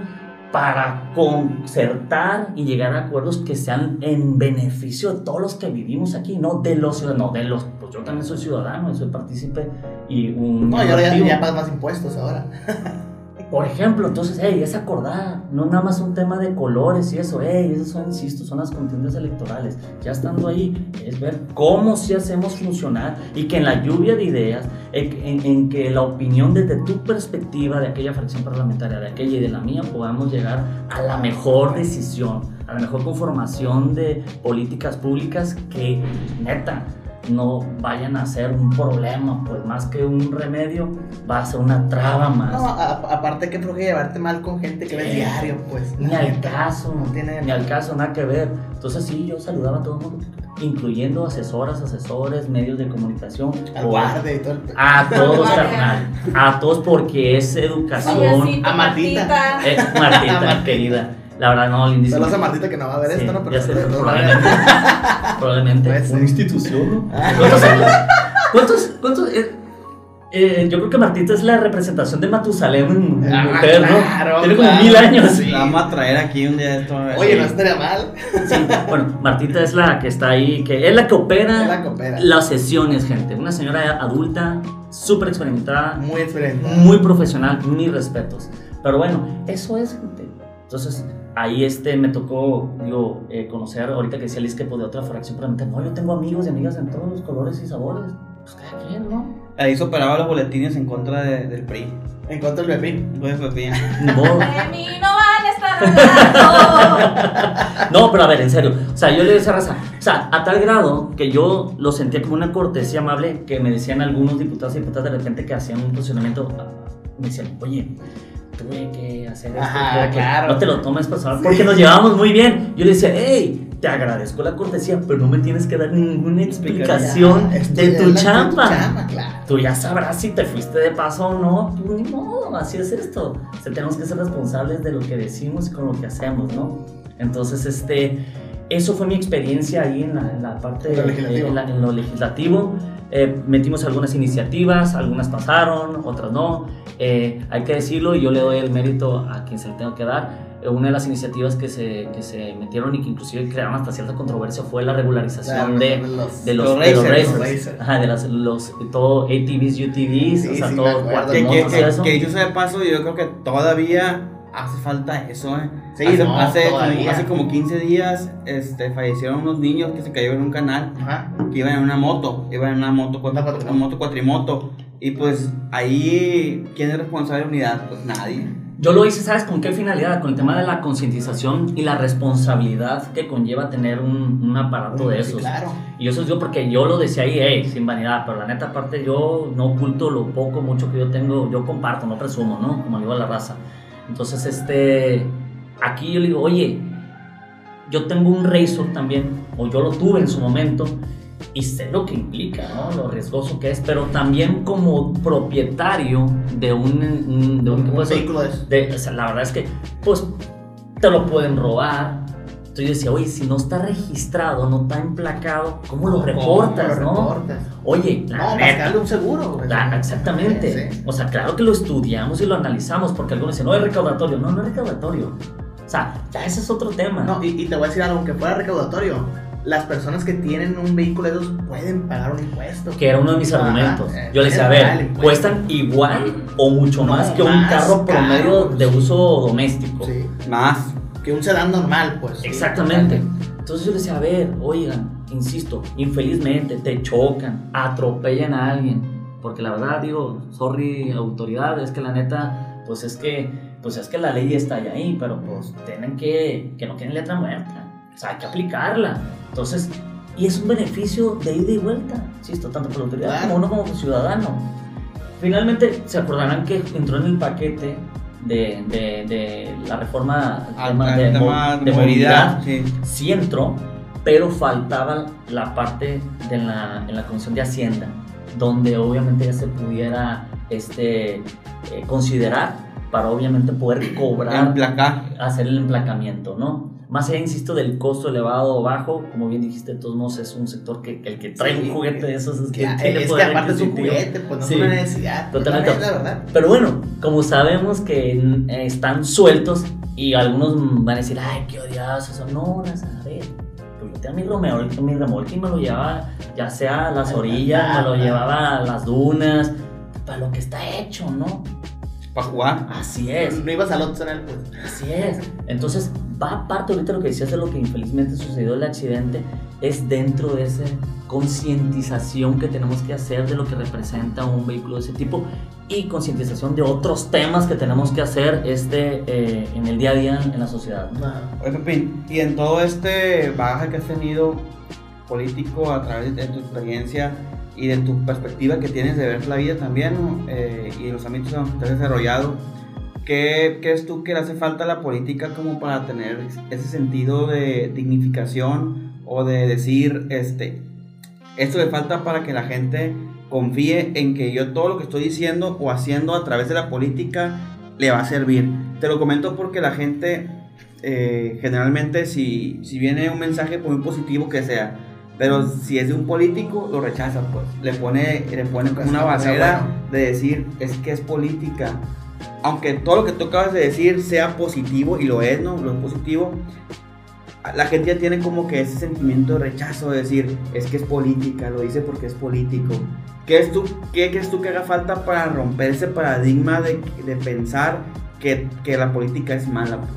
para concertar y llegar a acuerdos que sean en beneficio de todos los que vivimos aquí, no de los ciudadanos, no de los, pues yo también soy ciudadano soy partícipe y un... No, y ahora ya, ya pagas más impuestos ahora. Por ejemplo, entonces, hey, es acordar, no nada más un tema de colores y eso, hey, esas son, insisto, son las contiendas electorales. Ya estando ahí, es ver cómo sí hacemos funcionar y que en la lluvia de ideas, en, en- en que la opinión desde tu perspectiva de aquella fracción parlamentaria, de aquella y de la mía, podamos llegar a la mejor decisión, a la mejor conformación de políticas públicas que, neta, no vayan a ser un problema, pues más que un remedio, va a ser una traba más. No, a- aparte que creo que llevarte mal con gente que ves Sí. diario, pues. Ni al caso, No tiene. ni al caso, nada que ver. Entonces sí, yo saludaba a todo el mundo, incluyendo asesoras, asesores, medios de comunicación. Al por- guarde y todo el. pe- A todos, carnal. A todos porque es educación. Payasito, a Martita. Martita. Eh, Martita, querida. La verdad, no, lindísima. Saludos a Martita que no va a ver Sí, esto, ¿no? ya sé, probablemente. Probablemente. Puede ser. Una institución, ¿no? ¿Cuántos años? ¿Cuántos? cuántos eh, eh, yo creo que Martita es la representación de Matusalem en, Ah, mujer, ¿no? claro, Tiene como claro. mil años. Sí. La vamos a traer aquí un día esto. a ver. Oye, no estaría mal. Sí, bueno, Martita es la que está ahí, que es la que opera la que opera. las sesiones, gente. Una señora adulta, súper experimentada, Muy experimentada. muy profesional, mis respetos. Pero bueno, eso es, gente. Entonces, ahí este, me tocó, digo, eh, conocer, ahorita que decía Liz que de otra fracción parlamentaria. No, yo tengo amigos y amigas en todos los colores y sabores. Pues cada quien, ¿no? Ahí se operaba los boletines en contra de- del PRI. En contra del Pepín. Pues, pues, bien. Ni modo. De mí no van a estar. No, pero a ver, en serio. O sea, yo le decía a raza. O sea, a tal grado que yo lo sentía como una cortesía amable que me decían algunos diputados y diputadas de repente que hacían un posicionamiento. Me decían, oye, tuve que hacer esto. Ajá, tuve que-". claro. No te lo tomes personal porque nos llevábamos muy bien. Yo le decía, hey, te agradezco la cortesía, pero no me tienes que dar ninguna explicación Ya, de tu chamba. chamba, claro. Tú ya sabrás si te fuiste de paso o no. Tú ni modo, así es esto. O sea, tenemos que ser responsables de lo que decimos y con lo que hacemos, ¿no? Entonces, este, eso fue mi experiencia ahí en la, en la parte, En lo legislativo. eh, en, la- en lo legislativo. Eh, metimos algunas iniciativas, algunas pasaron, otras no. Eh, hay que decirlo y yo le doy el mérito a quien se le tengo que dar. Eh, una de las iniciativas que se, que se metieron y que inclusive crearon hasta cierta controversia fue la regularización Claro, de, los- de los, Los de los racers, racers. los racers. Ajá, de las, los, todo ATVs, UTVs, Sí, o sea, sí, todo Que, que, motos y que, eso. que dicho sea de paso, yo creo que todavía hace falta eso, ¿eh? Sí, hace, no, hace, como, hace como 15 días este, fallecieron unos niños que se cayeron en un canal Ajá. que iban en una moto, iban en una moto, cuatro, Una moto cuatrimoto. Y pues ahí, ¿quién es responsable de unidad? Pues nadie. Yo lo hice, ¿sabes con qué finalidad? Con el tema de la concientización y la responsabilidad que conlleva tener un, un aparato de Sí, esos. claro. Y eso es yo porque yo lo decía ahí, hey, sin vanidad, pero la neta aparte yo no oculto lo poco, mucho que yo tengo, yo comparto, no presumo, ¿no? Como digo a la raza. Entonces, este, aquí yo le digo, oye, yo tengo un Razor también, o yo lo tuve en su momento, y sé lo que implica, ¿no? Lo riesgoso que es, pero también como propietario de un, de un, ¿qué Un vehículo de de- o sea, la verdad es que, pues, te lo pueden robar. Entonces yo decía, oye, si no está registrado, no está emplacado, ¿cómo lo reportas, ¿Cómo lo no? reportas? Oye, la No, que neta. darle un seguro. la- exactamente. Sí. O sea, claro que lo estudiamos y lo analizamos, porque algunos dicen, no es recaudatorio. No, no es recaudatorio. O sea, ya ese es otro tema. No, y, y te voy a decir algo, aunque fuera recaudatorio, las personas que tienen un vehículo de esos pueden pagar un impuesto. que era uno de mis argumentos. eh, Yo le decía, a ver, cuestan igual o mucho No, más que un carro promedio de uso doméstico. Sí, Más. Que un sedán normal, pues. Exactamente. Entonces yo le decía, a ver, oigan, insisto, infelizmente te chocan, atropellan a alguien. Porque la verdad, digo, sorry, autoridad, es que la neta, pues es que, pues es que la ley está ya ahí, pero pues tienen que, que no tienen letra muerta. O sea, hay que aplicarla. Entonces, y es un beneficio de ida y vuelta, insisto, tanto para la autoridad Claro. como uno como ciudadano. Finalmente, se acordarán que entró en el paquete de, de- de la reforma Al- tema al de, tema mo- de de movilidad, movilidad, sí. sí entró, pero faltaba la parte de la, en la Comisión de Hacienda, donde obviamente ya se pudiera este, eh, considerar para obviamente poder cobrar, Emplacar. hacer el emplacamiento, ¿no? Más allá, insisto, del costo elevado o bajo, como bien dijiste, de todos modos es un sector que el que trae Sí. un juguete de esos es que Ya, tiene es que poder aparte es un juguete, pues no Sí. es una necesidad. Totalmente. Es la verdad. Pero bueno, como sabemos que mm, están sueltos y algunos van a decir, ay, qué odiosos son. No, las a ver. Pues yo tenía mi, remolque, mi remolque y me lo llevaba ya sea a las orillas, me lo llevaba a las dunas, para lo que está hecho, ¿no? Para jugar. Así es. No ibas al otro en el pues. Así es. Entonces, va aparte ahorita lo que decías de lo que infelizmente sucedió el accidente, es dentro de esa concientización que tenemos que hacer de lo que representa un vehículo de ese tipo y concientización de otros temas que tenemos que hacer este, eh, en el día a día en la sociedad. y en todo este bagaje que has tenido político a través de tu experiencia y de tu perspectiva que tienes de ver la vida también. Eh, y los ámbitos en que has desarrollado, ¿qué crees tú que le hace falta a la política como para tener ese sentido de dignificación o de decir, este, esto le falta para que la gente confíe en que yo todo lo que estoy diciendo o haciendo a través de la política le va a servir? Te lo comento porque la gente eh, generalmente si, si viene un mensaje muy positivo que sea, pero si es de un político lo rechaza pues, le pone, le pone como una barrera de decir es que es política. Aunque todo lo que tú acabas de decir sea positivo, y lo es, ¿no? Lo es positivo, la gente ya tiene como que ese sentimiento de rechazo de decir, es que es política, lo dice porque es político. ¿Qué, es tú, qué crees tú que haga falta para romper ese paradigma de, pensar que, que la política es mala? pues?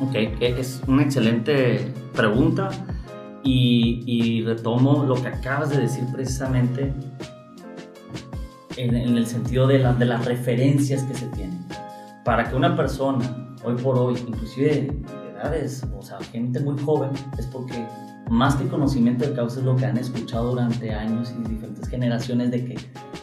Ok, es una excelente pregunta y retomo lo que acabas de decir precisamente en, en el sentido de, la- de las referencias que se tienen. Para que una persona, hoy por hoy, inclusive de edades, o sea, gente muy joven, es porque más que conocimiento de causa es lo que han escuchado durante años y diferentes generaciones de que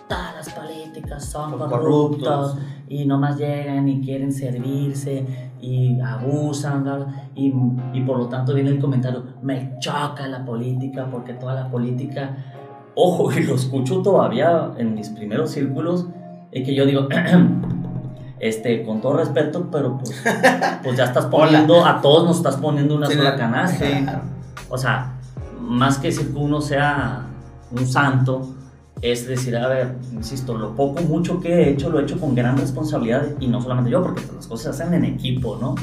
todas las políticas son corruptos corruptos. y nomás llegan y quieren servirse y abusan y, y por lo tanto viene el comentario me choca la política porque toda la política ojo y lo escucho todavía en mis primeros círculos es que yo digo este con todo respeto pero pues, pues ya estás poniendo a todos nos estás poniendo una Sí, sola la- canasta sí. o sea, más que decir que uno sea un santo, es decir, a ver, insisto, lo poco, mucho que he hecho, lo he hecho con gran responsabilidad y no solamente yo, porque pues, las cosas se hacen en equipo, ¿no?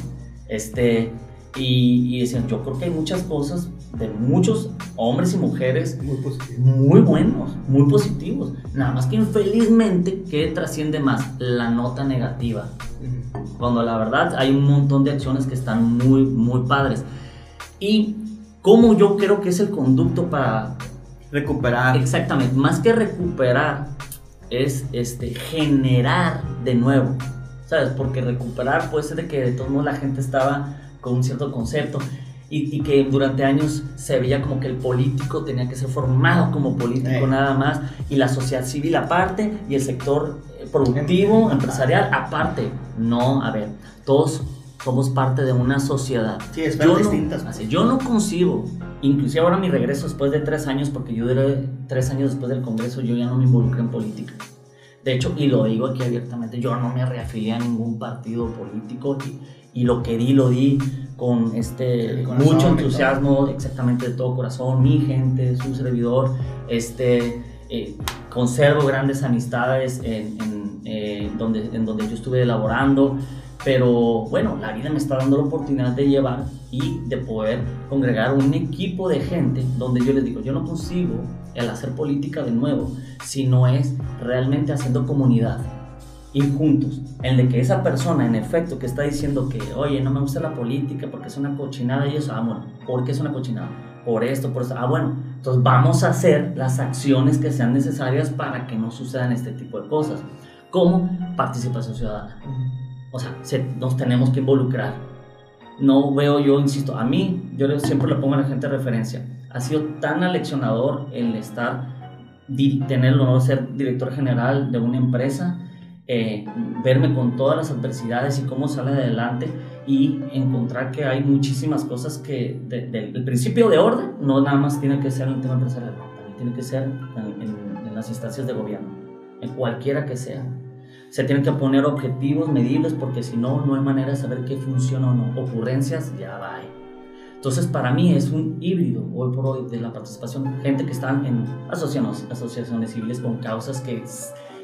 Este, y, y decían, yo creo que hay muchas cosas de muchos hombres y mujeres Muy muy buenos, muy positivos. Nada más que infelizmente, ¿qué trasciende más? La nota negativa cuando la verdad hay un montón de acciones que están muy, muy padres. Y cómo yo creo que es el conducto para, Recuperar. exactamente, más que recuperar, es este, generar de nuevo, ¿sabes? Porque recuperar puede ser de que de todos modos la gente estaba con un cierto concepto. Y, y que durante años se veía como que el político tenía que ser formado como político nada más y la sociedad civil aparte y el sector eh, productivo, Em- empresarial aparte. No, a ver, todos somos parte de una sociedad. Sí, esferas Yo no- distintas. así, yo no concibo, inclusive ahora mi regreso después de tres años, porque yo duré tres años después del Congreso, yo ya no me involucré en política. De hecho, y lo digo aquí abiertamente, yo no me reafilié a ningún partido político y, y lo que di, lo di con este corazón mucho entusiasmo, exactamente de todo corazón, mi gente, su servidor, este, eh, conservo grandes amistades en, en, eh, donde, en donde yo estuve elaborando, pero bueno, la vida me está dando la oportunidad de llevar y de poder congregar un equipo de gente donde yo les digo, yo no consigo el hacer política de nuevo, sino es realmente haciendo comunidad ir juntos, en de que esa persona en efecto que está diciendo que, oye, no me gusta la política porque es una cochinada y eso, ah, bueno, ¿por qué es una cochinada? Por esto, por esto, ah, bueno, entonces vamos a hacer las acciones que sean necesarias para que no sucedan este tipo de cosas, como participación ciudadana. O sea, se- nos tenemos que involucrar. No veo yo, insisto, a mí, yo siempre le pongo a la gente referencia. Ha sido tan aleccionador el estar, tener el honor de ser director general de una empresa, eh, verme con todas las adversidades y cómo sale adelante y encontrar que hay muchísimas cosas que del principio de orden no nada más tiene que ser en el tema empresarial, también tiene que ser en, en las instancias de gobierno, en cualquiera que sea. Se tienen que poner objetivos medibles porque si no, no hay manera de saber qué funciona o no. Ocurrencias, ya va. Entonces, para mí es un híbrido hoy por hoy de la participación. Gente que están en asociaciones, asociaciones civiles con causas que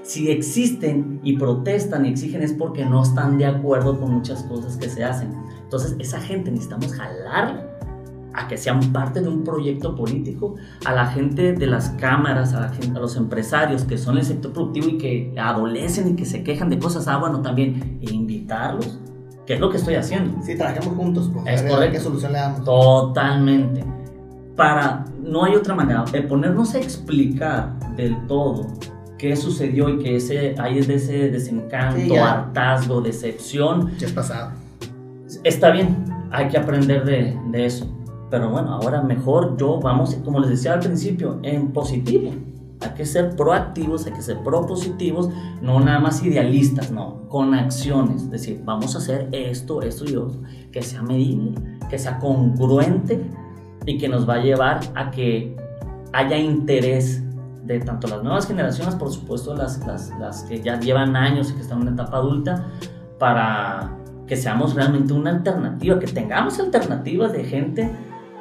si existen y protestan y exigen es porque no están de acuerdo con muchas cosas que se hacen. Entonces, esa gente necesitamos jalar a que sean parte de un proyecto político, a la gente de las cámaras, a, a los empresarios que son el sector productivo y que adolecen y que se quejan de cosas, ah, bueno, también invitarlos, que es lo que estoy haciendo. Sí, trabajemos juntos, pues, Es correcto. qué solución le damos. Totalmente. Para, no hay otra manera, el ponernos a explicar del todo qué sucedió y que ese, hay de ese desencanto, Sí, hartazgo, decepción, Ya es pasado. está bien, hay que aprender de, de eso. Pero bueno, ahora mejor yo vamos, como les decía al principio, en positivo. Hay que ser proactivos, hay que ser propositivos, no nada más idealistas, no, con acciones. Es decir, vamos a hacer esto, esto y otro, que sea medible, que sea congruente y que nos va a llevar a que haya interés de tanto las nuevas generaciones, por supuesto las, las, las que ya llevan años y que están en una etapa adulta, para que seamos realmente una alternativa, que tengamos alternativas de gente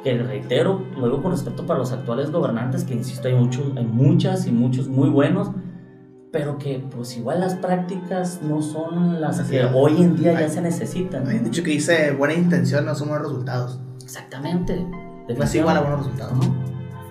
que reitero, luego con respecto para los actuales gobernantes, que insisto, hay, muchos, hay muchas y muchos muy buenos, pero que pues igual las prácticas no son las Así que es. hoy en día ya Hay- se necesitan. ¿no? Hay un dicho que dice buena intención no son buenos resultados. Exactamente. No es igual a buenos resultados. Ujú.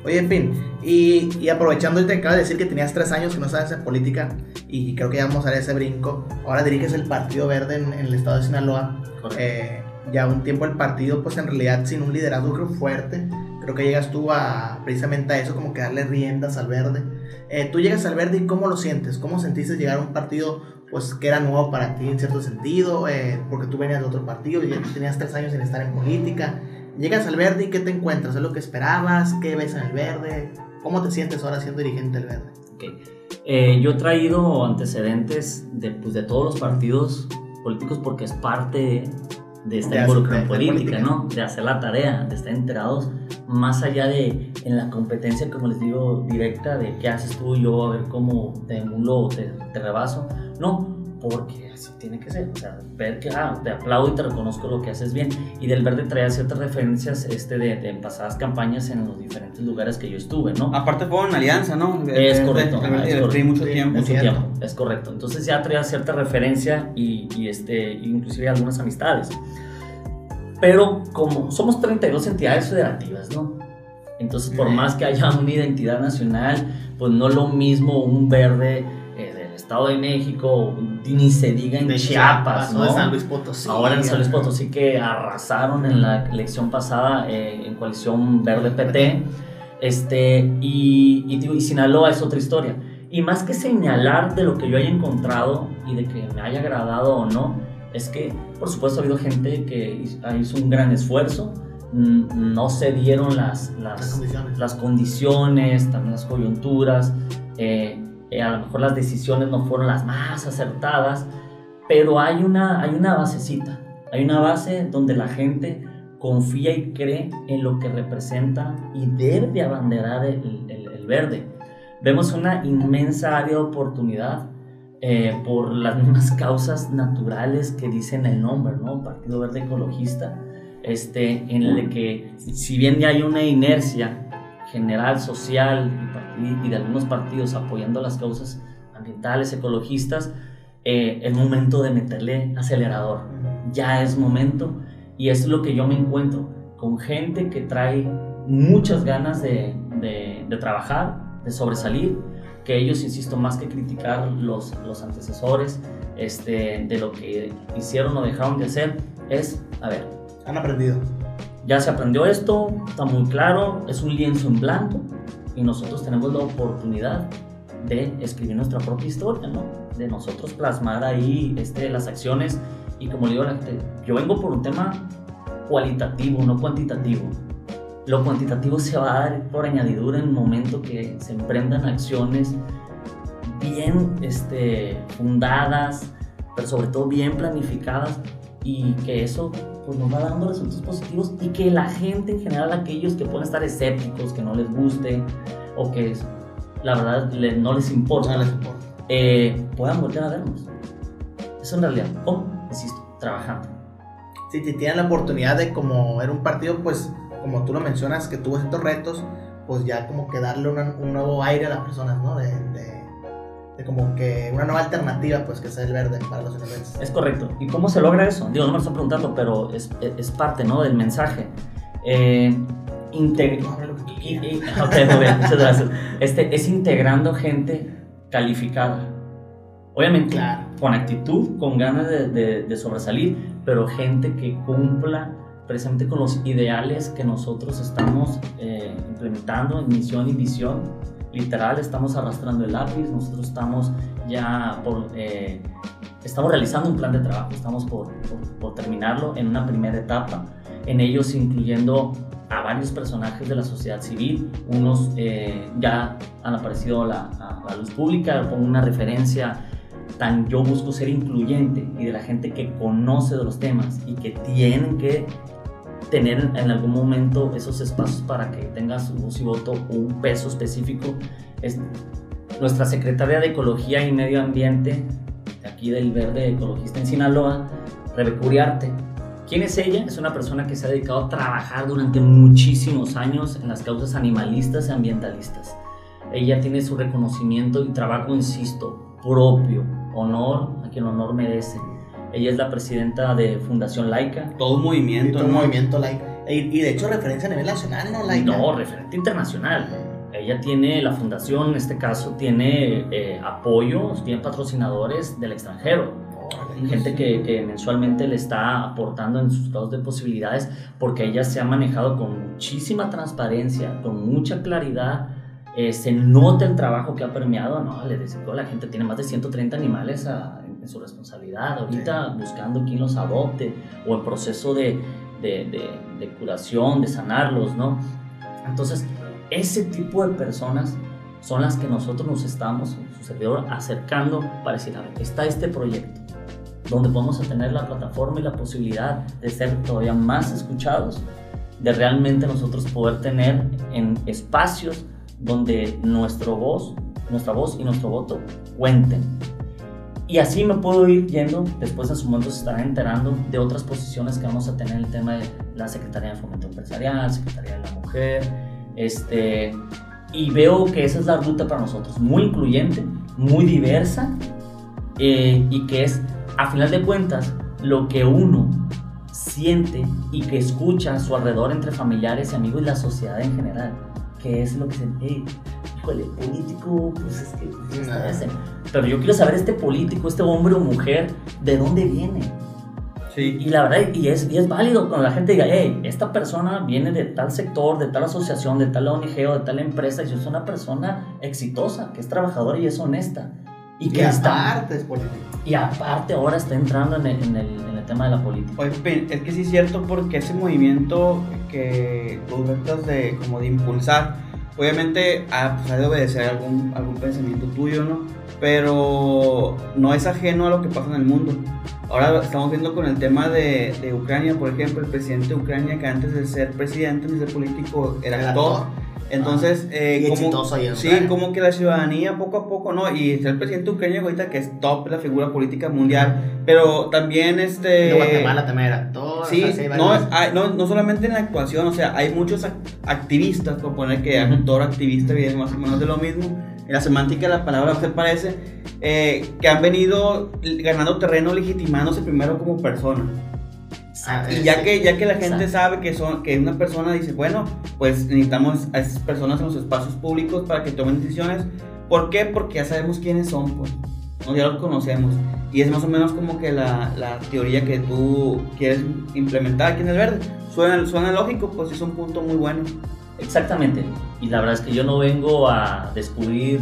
Oye, en fin, y, y aprovechando, ahorita acabas de decir que tenías tres años que no sabes en política y creo que ya vamos a dar ese brinco. Ahora diriges el Partido Verde en, en el estado de Sinaloa. Eh, ya un tiempo el partido, pues en realidad sin un liderazgo creo fuerte. Creo que llegas tú a precisamente a eso, como que darle riendas al verde. Eh, tú llegas al verde y ¿cómo lo sientes? ¿Cómo sentiste llegar a un partido pues que era nuevo para ti en cierto sentido? Eh, porque tú venías de otro partido y ya tenías tres años sin estar en política. Llegas al verde y ¿qué te encuentras? ¿Es lo que esperabas? ¿Qué ves en el verde? ¿Cómo te sientes ahora siendo dirigente del verde? Ok. Eh, yo he traído antecedentes de, pues, de todos los partidos políticos porque es parte de esta De hacer- involucración de- de política, política. ¿no? De hacer la tarea, de estar enterados más allá de en la competencia, como les digo, directa de qué haces tú y yo, a ver cómo te emulo o te, te rebaso. No, porque así tiene que ser. O sea, ver que ah, te aplaudo y te reconozco lo que haces bien. Y del verde traía ciertas referencias este, de, de pasadas campañas en los diferentes lugares que yo estuve, ¿no? Aparte fue una alianza, ¿no? Es correcto, es correcto. mucho tiempo. mucho tiempo, es correcto. Entonces ya traía cierta referencia y, y, este, inclusive algunas amistades. Pero como somos 32 entidades federativas, ¿no? Entonces por más que haya una identidad nacional, pues no lo mismo un verde Estado de México, ni se diga en Chiapas, o ¿no? de San Luis Potosí. Ahora en San Luis. Potosí que arrasaron en la elección pasada eh, en coalición verde-PT. Este, y, y, digo, y Sinaloa es otra historia. Y más que señalar de lo que yo haya encontrado y de que me haya agradado o no, es que por supuesto ha habido gente que hizo, hizo un gran esfuerzo, mm, no se dieron las, Las las, condiciones. las condiciones, también las coyunturas, eh, eh, a lo mejor las decisiones no fueron las más acertadas, pero hay una, hay una basecita, hay una base donde la gente confía y cree en lo que representa y debe de abanderar el, el- el verde. Vemos una inmensa área de oportunidad eh, por las mismas causas naturales que dicen el nombre, ¿no? Partido Verde Ecologista, este, en el que si bien ya hay una inercia general, social y, y de algunos partidos apoyando las causas ambientales, ecologistas, eh, es momento de meterle acelerador. Ya es momento y es lo que yo me encuentro con gente que trae muchas ganas de, de- de trabajar, de sobresalir, que ellos, insisto, más que criticar los, los antecesores este, de lo que hicieron o dejaron de hacer, es, a ver, Han aprendido. Ya se aprendió esto, está muy claro, es un lienzo en blanco y nosotros tenemos la oportunidad de escribir nuestra propia historia, ¿no? De nosotros plasmar ahí este, las acciones y como le digo a la gente, yo vengo por un tema cualitativo, no cuantitativo. Lo cuantitativo se va a dar por añadidura en el momento que se emprendan acciones bien este, fundadas, pero sobre todo bien planificadas y que eso pues, nos va dando resultados positivos y que la gente en general, aquellos que pueden estar escépticos, que no les guste o que la verdad le- no les importa, No les importa. eh, puedan volver a vernos. Eso en realidad, ¿cómo? Insisto, trabajando. Si te tienen la oportunidad de como era un partido, pues como tú lo mencionas, que tuvo estos retos, pues ya como que darle una- un nuevo aire a las personas, ¿no? De, de- de como que una nueva alternativa, pues que sea el verde para los universos. Es correcto. ¿Y cómo se logra eso? Digo, no me lo estoy preguntando, pero es, es parte ¿no? del mensaje. Eh, integ- y- y- ok, muy bien, muchas gracias. Este, es integrando gente calificada. Obviamente, Claro. con actitud, con ganas de, de- de sobresalir, pero gente que cumpla precisamente con los ideales que nosotros estamos eh, implementando en misión y visión. Literal, estamos arrastrando el lápiz, nosotros estamos ya por... eh, estamos realizando un plan de trabajo, estamos por, por- por terminarlo en una primera etapa, en ellos incluyendo a varios personajes de la sociedad civil, unos eh, ya han aparecido la, a la luz pública, pongo una referencia tan yo busco ser incluyente y de la gente que conoce de los temas y que tienen que tener en algún momento esos espacios para que tenga su voz y voto un peso específico. Es nuestra secretaria de Ecología y Medio Ambiente, aquí del Verde Ecologista en Sinaloa, Rebeca Uriarte. ¿Quién es ella? Es una persona que se ha dedicado a trabajar durante muchísimos años en las causas animalistas y ambientalistas. Ella tiene su reconocimiento y trabajo, insisto, propio, honor a quien honor merece. Ella es la presidenta de Fundación Laica, Todo un Y movimiento, todo un ¿no? movimiento like. Y, y de hecho referencia a nivel nacional, ¿no? Like, no, referente internacional. Ella tiene, la fundación en este caso, tiene eh, apoyo, tiene patrocinadores del extranjero. Gente que, que mensualmente le está aportando en sus grados de posibilidades porque ella se ha manejado con muchísima transparencia, con mucha claridad. eh, se nota el trabajo que ha premiado. No, le decía, la gente tiene más de 130 animales a- en, su responsabilidad. Ahorita buscando quién los adopte o en proceso de, de, de- de curación, de sanarlos, ¿no? Entonces, ese tipo de personas son las que nosotros nos estamos, su servidor, acercando para decir, a ver, está este proyecto, donde vamos a tener la plataforma y la posibilidad de ser todavía más escuchados, de realmente nosotros poder tener en espacios donde nuestro voz, nuestra voz y nuestro voto cuenten. Y así me puedo ir yendo, después en su momento se estarán enterando de otras posiciones que vamos a tener en el tema de la Secretaría de Fomento Empresarial, Secretaría de la Mujer, este, y veo que esa es la ruta para nosotros, muy incluyente, muy diversa, eh, y que es, a final de cuentas, lo que uno siente y que escucha a su alrededor entre familiares y amigos y la sociedad en general, que es lo que se, hey, híjole, político, pues es que pues, Nah. ese. Pero yo quiero saber este político, este hombre o mujer, ¿de dónde viene? Sí. Y la verdad, y es, y es válido cuando la gente diga, hey, esta persona viene de tal sector, de tal asociación, de tal ONG o de tal empresa, y es una persona exitosa, que es trabajadora y es honesta. Y Y que está. es político. Y aparte ahora está entrando en el, en el, en el tema de la política. Oye, es que sí es cierto porque ese movimiento que tú tratas de como de impulsar, obviamente ha, pues, ha de obedecer algún, algún pensamiento tuyo, ¿no? Pero no es ajeno a lo que pasa en el mundo. Ahora estamos viendo con el tema de, de Ucrania, por ejemplo, el presidente de Ucrania que antes de ser presidente, antes de ser político, era Era actor. Entonces, eh, Y como- exitoso ahí en sí, Ucrania. como que la ciudadanía poco a poco, ¿no? Y está el presidente de Ucrania ahorita que es top, la figura política mundial, pero también este... de Guatemala también era actor. Sí, o sea, hay no, hay- no, no solamente en la actuación, o sea, hay muchos ac- activistas, por poner que actor, activista viene más o menos de lo mismo, en la semántica de la palabra se parece, eh, que han venido ganando terreno legitimándose primero como persona. Ah, Y ya que, ya que la gente Exacto. sabe que, son, que una persona dice, bueno, pues necesitamos a esas personas en los espacios públicos para que tomen decisiones. ¿Por qué? Porque ya sabemos quiénes son, pues. ¿no? Ya los conocemos. Y es más o menos como que la, la teoría que tú quieres implementar aquí en el verde. Suena, suena lógico, pues es un punto muy bueno. Exactamente. Y la verdad es que yo no vengo a descubrir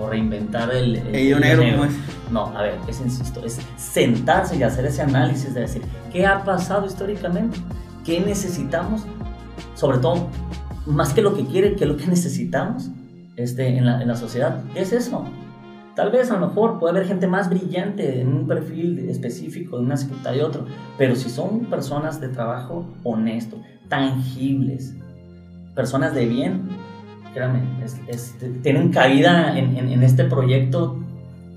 o reinventar el, El negro es. No, a ver, es insisto, es sentarse y hacer ese análisis de decir, ¿qué ha pasado históricamente? ¿Qué necesitamos? Sobre todo, más que lo que quiere, que lo que necesitamos este, en, la, en la sociedad, es eso. Tal vez a lo mejor puede haber gente más brillante en un perfil específico de una secretaria y otro, pero si son personas de trabajo honesto, tangibles, personas de bien, créanme, es- es- tienen cabida en, en- en este proyecto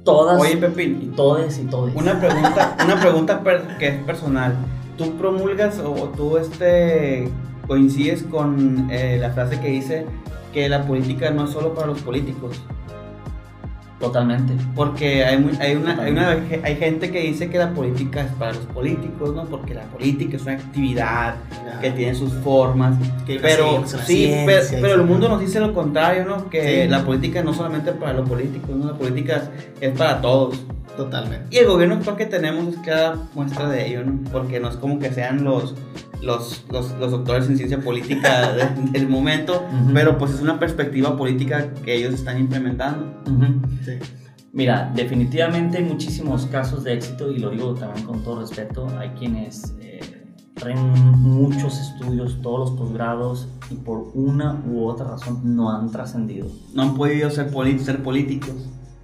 todas Oye, y Pepín, todes y todes. una pregunta, una pregunta per- que es personal. ¿Tú promulgas o tú este, coincides con eh, la frase que dice que la política no es solo para los políticos? Totalmente. Porque hay, muy- hay, una, hay, una- hay gente que dice que la política es para los políticos, ¿no? Porque la política es una actividad que tiene sus formas. Que Pero sí, ciencia, pero, pero el mundo nos dice lo contrario, ¿no? Que Sí. la política no es solamente para los políticos, ¿no? La política es para todos. Totalmente. Y el gobierno actual que tenemos es clara muestra de ello, ¿no? Porque no es como que sean los, los, los, los doctores en ciencia política de- del momento, Ujú. pero pues es una perspectiva política que ellos están implementando. Ujú. Sí. Mira, definitivamente hay muchísimos casos de éxito y lo digo también con todo respeto. Hay quienes eh, traen muchos estudios, todos los posgrados y por una u otra razón no han trascendido. No han podido ser, ser políticos.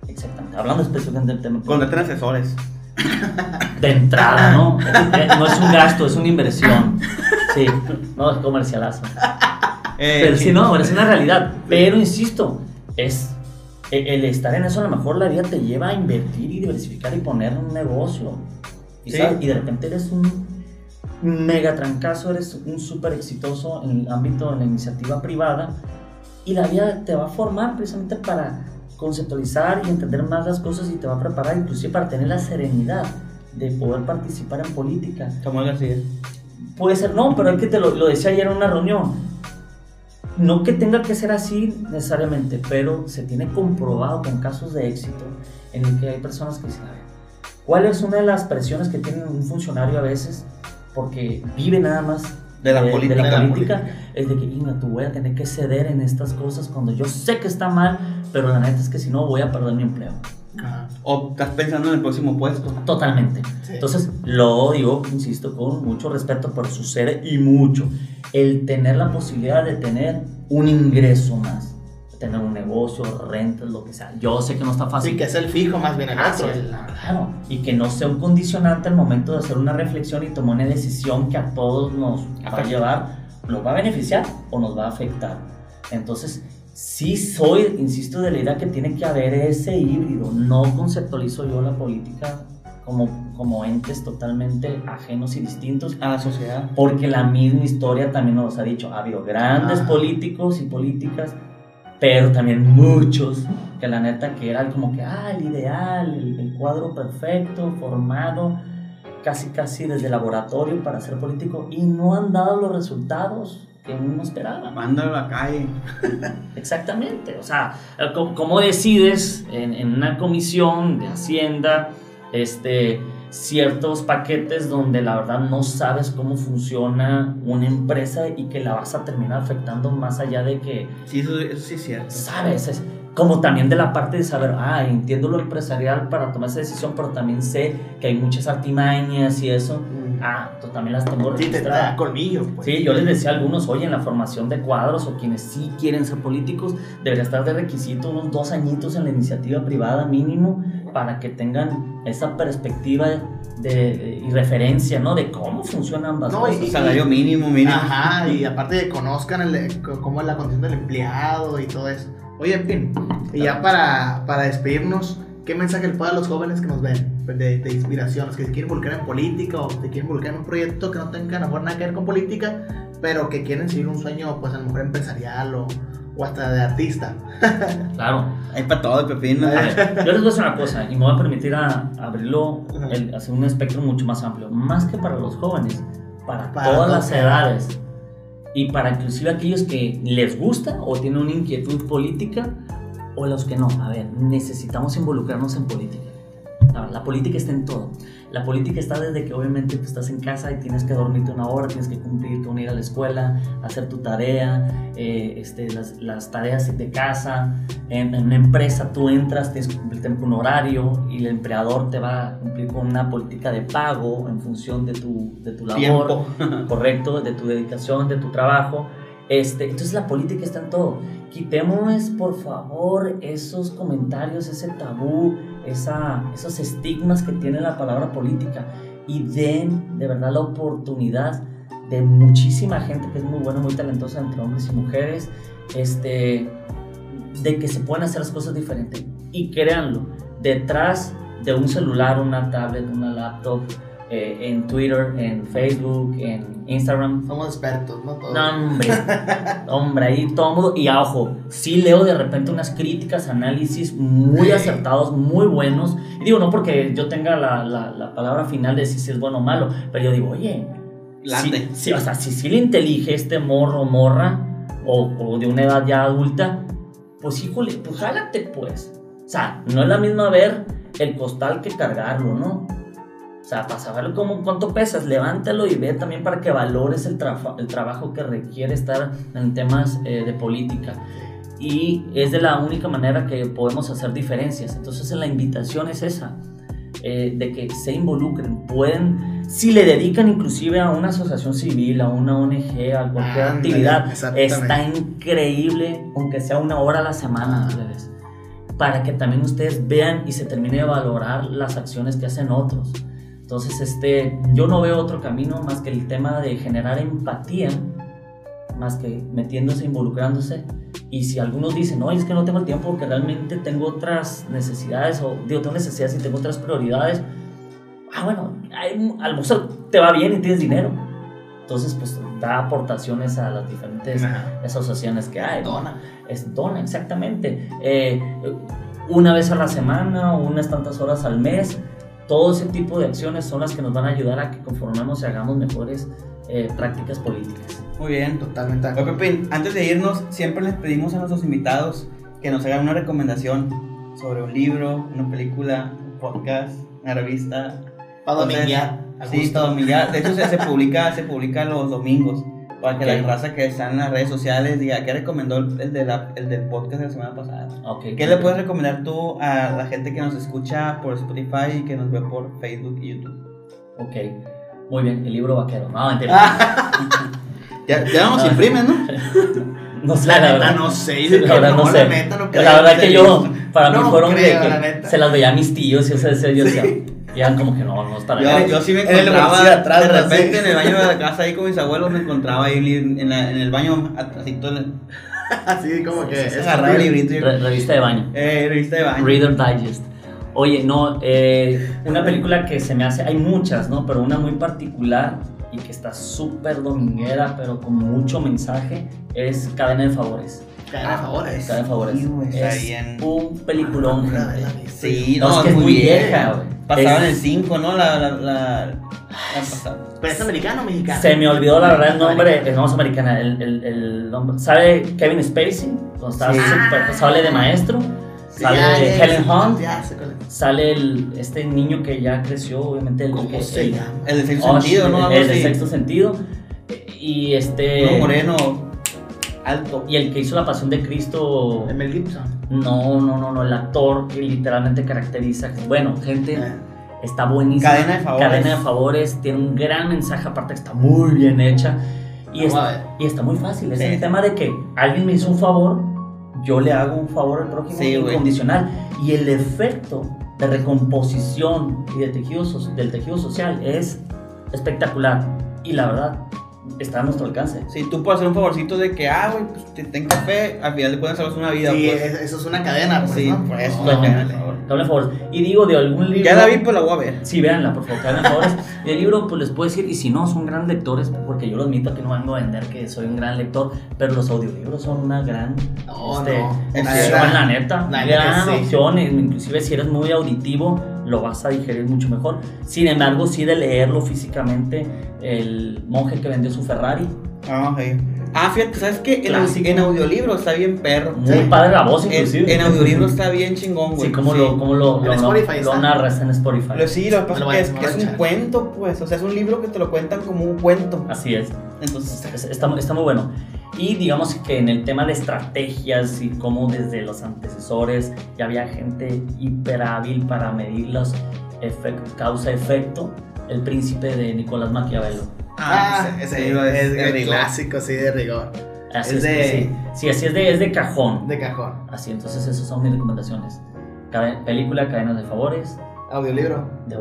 Exactamente. Hablando específicamente del tema Contraten asesores. de entrada, ¿no? No es un gasto, es una inversión. Sí, no es comercialazo. Eh, Pero sí, no, es una realidad. Pero insisto, es el el estar en eso a lo mejor la vida te lleva a invertir y diversificar y poner un negocio. Sí. y de repente eres un mega trancazo, eres un súper exitoso en el ámbito de la iniciativa privada y la vida te va a formar precisamente para conceptualizar y entender más las cosas y te va a preparar inclusive para tener la serenidad de poder participar en política. Samuel García. Puede ser, no, pero es que te lo, lo decía ayer en una reunión. No que tenga que ser así necesariamente, pero se tiene comprobado con casos de éxito en el que hay personas que dicen, a ver, ¿cuál es una de las presiones que tiene un funcionario a veces? Porque vive nada más De la política. de la de la política, política. es de que, Inga, tú voy a tener que ceder en estas cosas cuando yo sé que está mal, pero la neta es que si no voy a perder mi empleo. Ajá. O estás pensando en el próximo puesto. Totalmente. Sí. Entonces, lo digo, insisto, con mucho respeto, pero sucede y mucho. El tener la posibilidad de tener un ingreso más, de tener un negocio, rentas, lo que sea. Yo sé que no está fácil. Sí, que es el fijo más bien el Ah, otro. sí, claro. Y que no sea un condicionante al momento de hacer una reflexión y tomar una decisión que a todos nos va a Afecta. llevar, nos va a beneficiar o nos va a afectar. Entonces, sí soy, insisto, de la idea que tiene que haber ese híbrido. No conceptualizo yo la política como, como entes totalmente ajenos y distintos. A la sociedad. Porque la misma historia también nos ha dicho, ha habido grandes Ah. políticos y políticas, pero también muchos que la neta que era como que, ah, el ideal, el, el cuadro perfecto, formado, casi casi desde laboratorio para ser político y no han dado los resultados que uno esperaba. Mándalo a la calle. Exactamente, o sea, eh, ¿cómo, cómo decides en, en una comisión de Hacienda este, ciertos paquetes donde la verdad no sabes cómo funciona una empresa y que la vas a terminar afectando más allá de que Sí, eso, eso sí es cierto. sabes? Es como también de la parte de saber, ah, entiendo lo empresarial para tomar esa decisión, pero también sé que hay muchas artimañas y eso. Ah, tú también las tengo Sí, te registradas. colmillo. Pues. Sí, yo les decía a algunos, oye, en la formación de cuadros o quienes sí quieren ser políticos, debería estar de requisito unos dos añitos en la iniciativa privada mínimo para que tengan esa perspectiva de, y referencia, ¿no? De cómo funcionan ambas No, cosas. y- Salario mínimo, mínimo. Ajá, y aparte de conozcan el- cómo es la condición del empleado y todo eso. Oye, Pin, y ya para, para despedirnos, ¿qué mensaje le puede a los jóvenes que nos ven de, de inspiración, los que se quieren involucrar en política o se quieren involucrar en un proyecto que no tenga a lo mejor nada que ver con política, pero que quieren seguir un sueño, pues a lo mejor empresarial o, o hasta de artista? Claro. Hay para todo. A ver, yo les voy a decir una cosa y me voy a permitir a, abrirlo, el- hacer un espectro mucho más amplio, más que para los jóvenes, para, Para todas las edades y para inclusive aquellos que les gusta o tienen una inquietud política o los que no. A ver, necesitamos involucrarnos en política. La, la política está en todo. La política está desde que obviamente estás en casa y tienes que dormirte una hora, tienes que cumplir con ir a la escuela, hacer tu tarea, eh, este, las, las tareas de casa. En, en una empresa tú entras, tienes que cumplir con un horario y el empleador te va a cumplir con una política de pago en función de tu, de tu labor Tiempo. correcto, de tu dedicación, de tu trabajo. Este, entonces la política está en todo. Quitemos, por favor, esos comentarios, ese tabú, esa, esos estigmas que tiene la palabra política y den de verdad la oportunidad de muchísima gente que es muy buena, muy talentosa entre hombres y mujeres, este, de que se pueden hacer las cosas diferentes. Y créanlo, detrás de un celular, una tablet, una laptop, eh, en Twitter, en Facebook, en Instagram. Somos expertos, ¿no? Todos. No, hombre, hombre, ahí todo mundo. Y a ojo, sí leo de repente unas críticas, análisis muy Sí. acertados, muy buenos. Y digo, no porque yo tenga la, la, la palabra final de si es bueno o malo, pero yo digo, oye. Sí, sí, o sea, si sí le intelige este morro morra, o, o de una edad ya adulta, pues híjole, pues jálate pues. O sea, no es la misma ver el costal que cargarlo, ¿no? O sea, para saber cómo, cuánto pesas, levántalo y ve también para que valores el, trafa- el trabajo que requiere estar en temas eh, de política. Y es de la única manera que podemos hacer diferencias. Entonces la invitación es esa, eh, de que se involucren, pueden, si le dedican inclusive a una asociación civil, a una ONG, a cualquier Ándale, actividad, está increíble, aunque sea una hora a la semana, Ah. para que también ustedes vean y se termine de valorar las acciones que hacen otros. Entonces, este, yo no veo otro camino más que el tema de generar empatía, más que metiéndose, involucrándose. Y si algunos dicen, no, es que no tengo el tiempo porque realmente tengo otras necesidades, o digo, tengo necesidades y tengo otras prioridades, ah, bueno, hay- a lo mejor te va bien y tienes dinero. Entonces, pues da aportaciones a las diferentes Ajá. asociaciones que hay. Dona. Es dona, exactamente. Eh, una vez a la semana o unas tantas horas al mes. Todo ese tipo de acciones son las que nos van a ayudar a que conformemos y hagamos mejores eh, prácticas políticas. Muy bien. Totalmente. acuerdo. Pepín, antes de irnos, siempre les pedimos a nuestros invitados que nos hagan una recomendación sobre un libro, una película, un podcast, una revista. Para dominguear. Sí, todo familiar. De hecho, se, se publica, se publica los domingos. Para que Ok. la raza que está en las redes sociales diga, ¿qué recomendó el, de la- el del podcast de la semana pasada? Okay. ¿Qué le puedes recomendar tú a la gente que nos escucha por Spotify y que nos ve por Facebook y YouTube? Ok. Muy bien, el libro vaquero. No, mentira. Ya, ya no nos Ah. imprimen, ¿no? No sé, La la, neta verdad. no sé. La verdad no sé. La neta no creo. La verdad que yo, para No mí fueron de que la neta. se las veía a mis tíos y o sea, ese- yo decía, y eran como que no, no es para Yo, yo sí me encontraba de atrás, de repente Sí. en el baño de la casa ahí con mis abuelos me encontraba ahí en, la- en el baño así todo el- Así como que. Sí, sí, es agarraba el librito y- Re- revista de baño. eh, revista de baño. Reader Digest. Oye, no, eh, una película que se me hace, hay muchas, ¿no? Pero una muy particular y que está súper dominguera, pero con mucho mensaje, es Cadena de Favores. Cadena de favores. Cadena de Favores. Está es bien. un peliculón, Ah, la. Sí, No, no, es que es muy vieja, güey. Pasaba en el 5, ¿no? La, la, la, la pasada. ¿Pero es americano o mexicano? Se me olvidó la verdad el nombre, Americano. es no es americana, el, el, el nombre. ¿Sabe Kevin Spacey? Cuando estaba Sí. súper- sale de maestro. Sí, Sale ya, ya, Helen Hunt. Ya. Sale el, este niño que ya creció, obviamente. El, ¿Cómo el- se el- llama? El de sexto Oh, sentido, ¿no? El de sexto sentido. Y este. Uno moreno, alto. Y el que hizo La Pasión de Cristo. De Mel Gibson. No, no, no, no. El actor que literalmente caracteriza. Bueno, gente. Eh, Está buenísima. Cadena de favores. Cadena de favores. Tiene un gran mensaje, aparte que está muy bien hecha. Y, está, y está muy fácil. Es Sí. el tema de que alguien me hizo un favor, yo le hago un favor al prójimo Sí, incondicional. Y el efecto de recomposición y de tejido del tejido social es espectacular. Y la verdad, está a nuestro alcance. Si tú puedes hacer un favorcito de que, ah, güey, pues te ten café, al final de cuentas salvas una vida. Sí, pues. es- eso es una cadena, pues, Sí, ¿no? por eso. No, de no, favor. Dame favor. Y digo de algún libro. Ya la vi, pues la voy a ver. Sí, véanla, por favor, hagan favores. El libro, pues les puedo decir, y si no, son gran lectores, porque yo lo admito que no vengo a vender que soy un gran lector, pero los audiolibros son una gran No, este, no. Opción, la neta. La gran neta, sí. opción, inclusive si eres muy auditivo, lo vas a digerir mucho mejor. Sin embargo, sí de leerlo físicamente, el monje que vendió su Ferrari, Ah, ok. Ah, fíjate, ¿sabes qué? En, audiolibro está bien perro. muy Sí. padre la voz En, inclusive. en audiolibro está bien chingón, güey. Sí, como lo, como lo, lo, Spotify lo está. narras en Spotify. Lo, sí, lo que pasa es que un cuento, pues. O sea, es un libro que te lo cuentan como un cuento. Así es. Entonces, Es- Está, está muy bueno. Y digamos que en el tema de estrategias y cómo desde los antecesores ya había gente hiper hábil para medir los efect- causa-efecto, el príncipe de Nicolás Maquiavelo. Ah, ese- ese ese libro es es, de es rigor. clásico, sí, de rigor. Así es es, de, sí. Sí, así es de, es de cajón. de cajón. Así, entonces esas son mis recomendaciones. Película Cadenas de Favores, Audiolibro. de,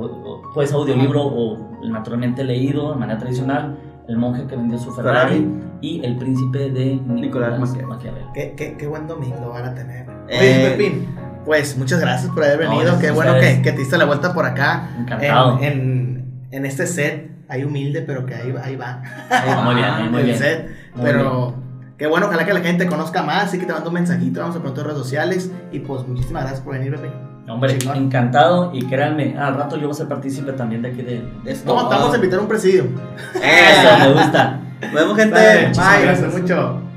pues audiolibro o naturalmente leído de manera tradicional, El monje que vendió su Ferrari, Ferrari. Y El príncipe de Nicolás Nicolás. Maquiavelo. Qué, qué, qué buen domingo van a tener. Eh, Oye, Pepín, pues muchas gracias por haber No, venido. gracias qué a bueno que, que te diste la vuelta por acá. Encantado. En, en, en este set, ahí humilde, pero que ahí, va- ahí va. Muy bien, muy el bien. set. Muy pero qué bueno, ojalá que la gente te conozca más. Así que te mando un mensajito, vamos a pronto en redes sociales. Y pues muchísimas gracias por venir, Pepín. Hombre, Chingón. encantado y créanme, al rato yo voy a ser partícipe también de aquí de, de esto. No, estamos a invitar a un presidio. Eso, me gusta. Nos vemos, gente. Bye. gracias mucho.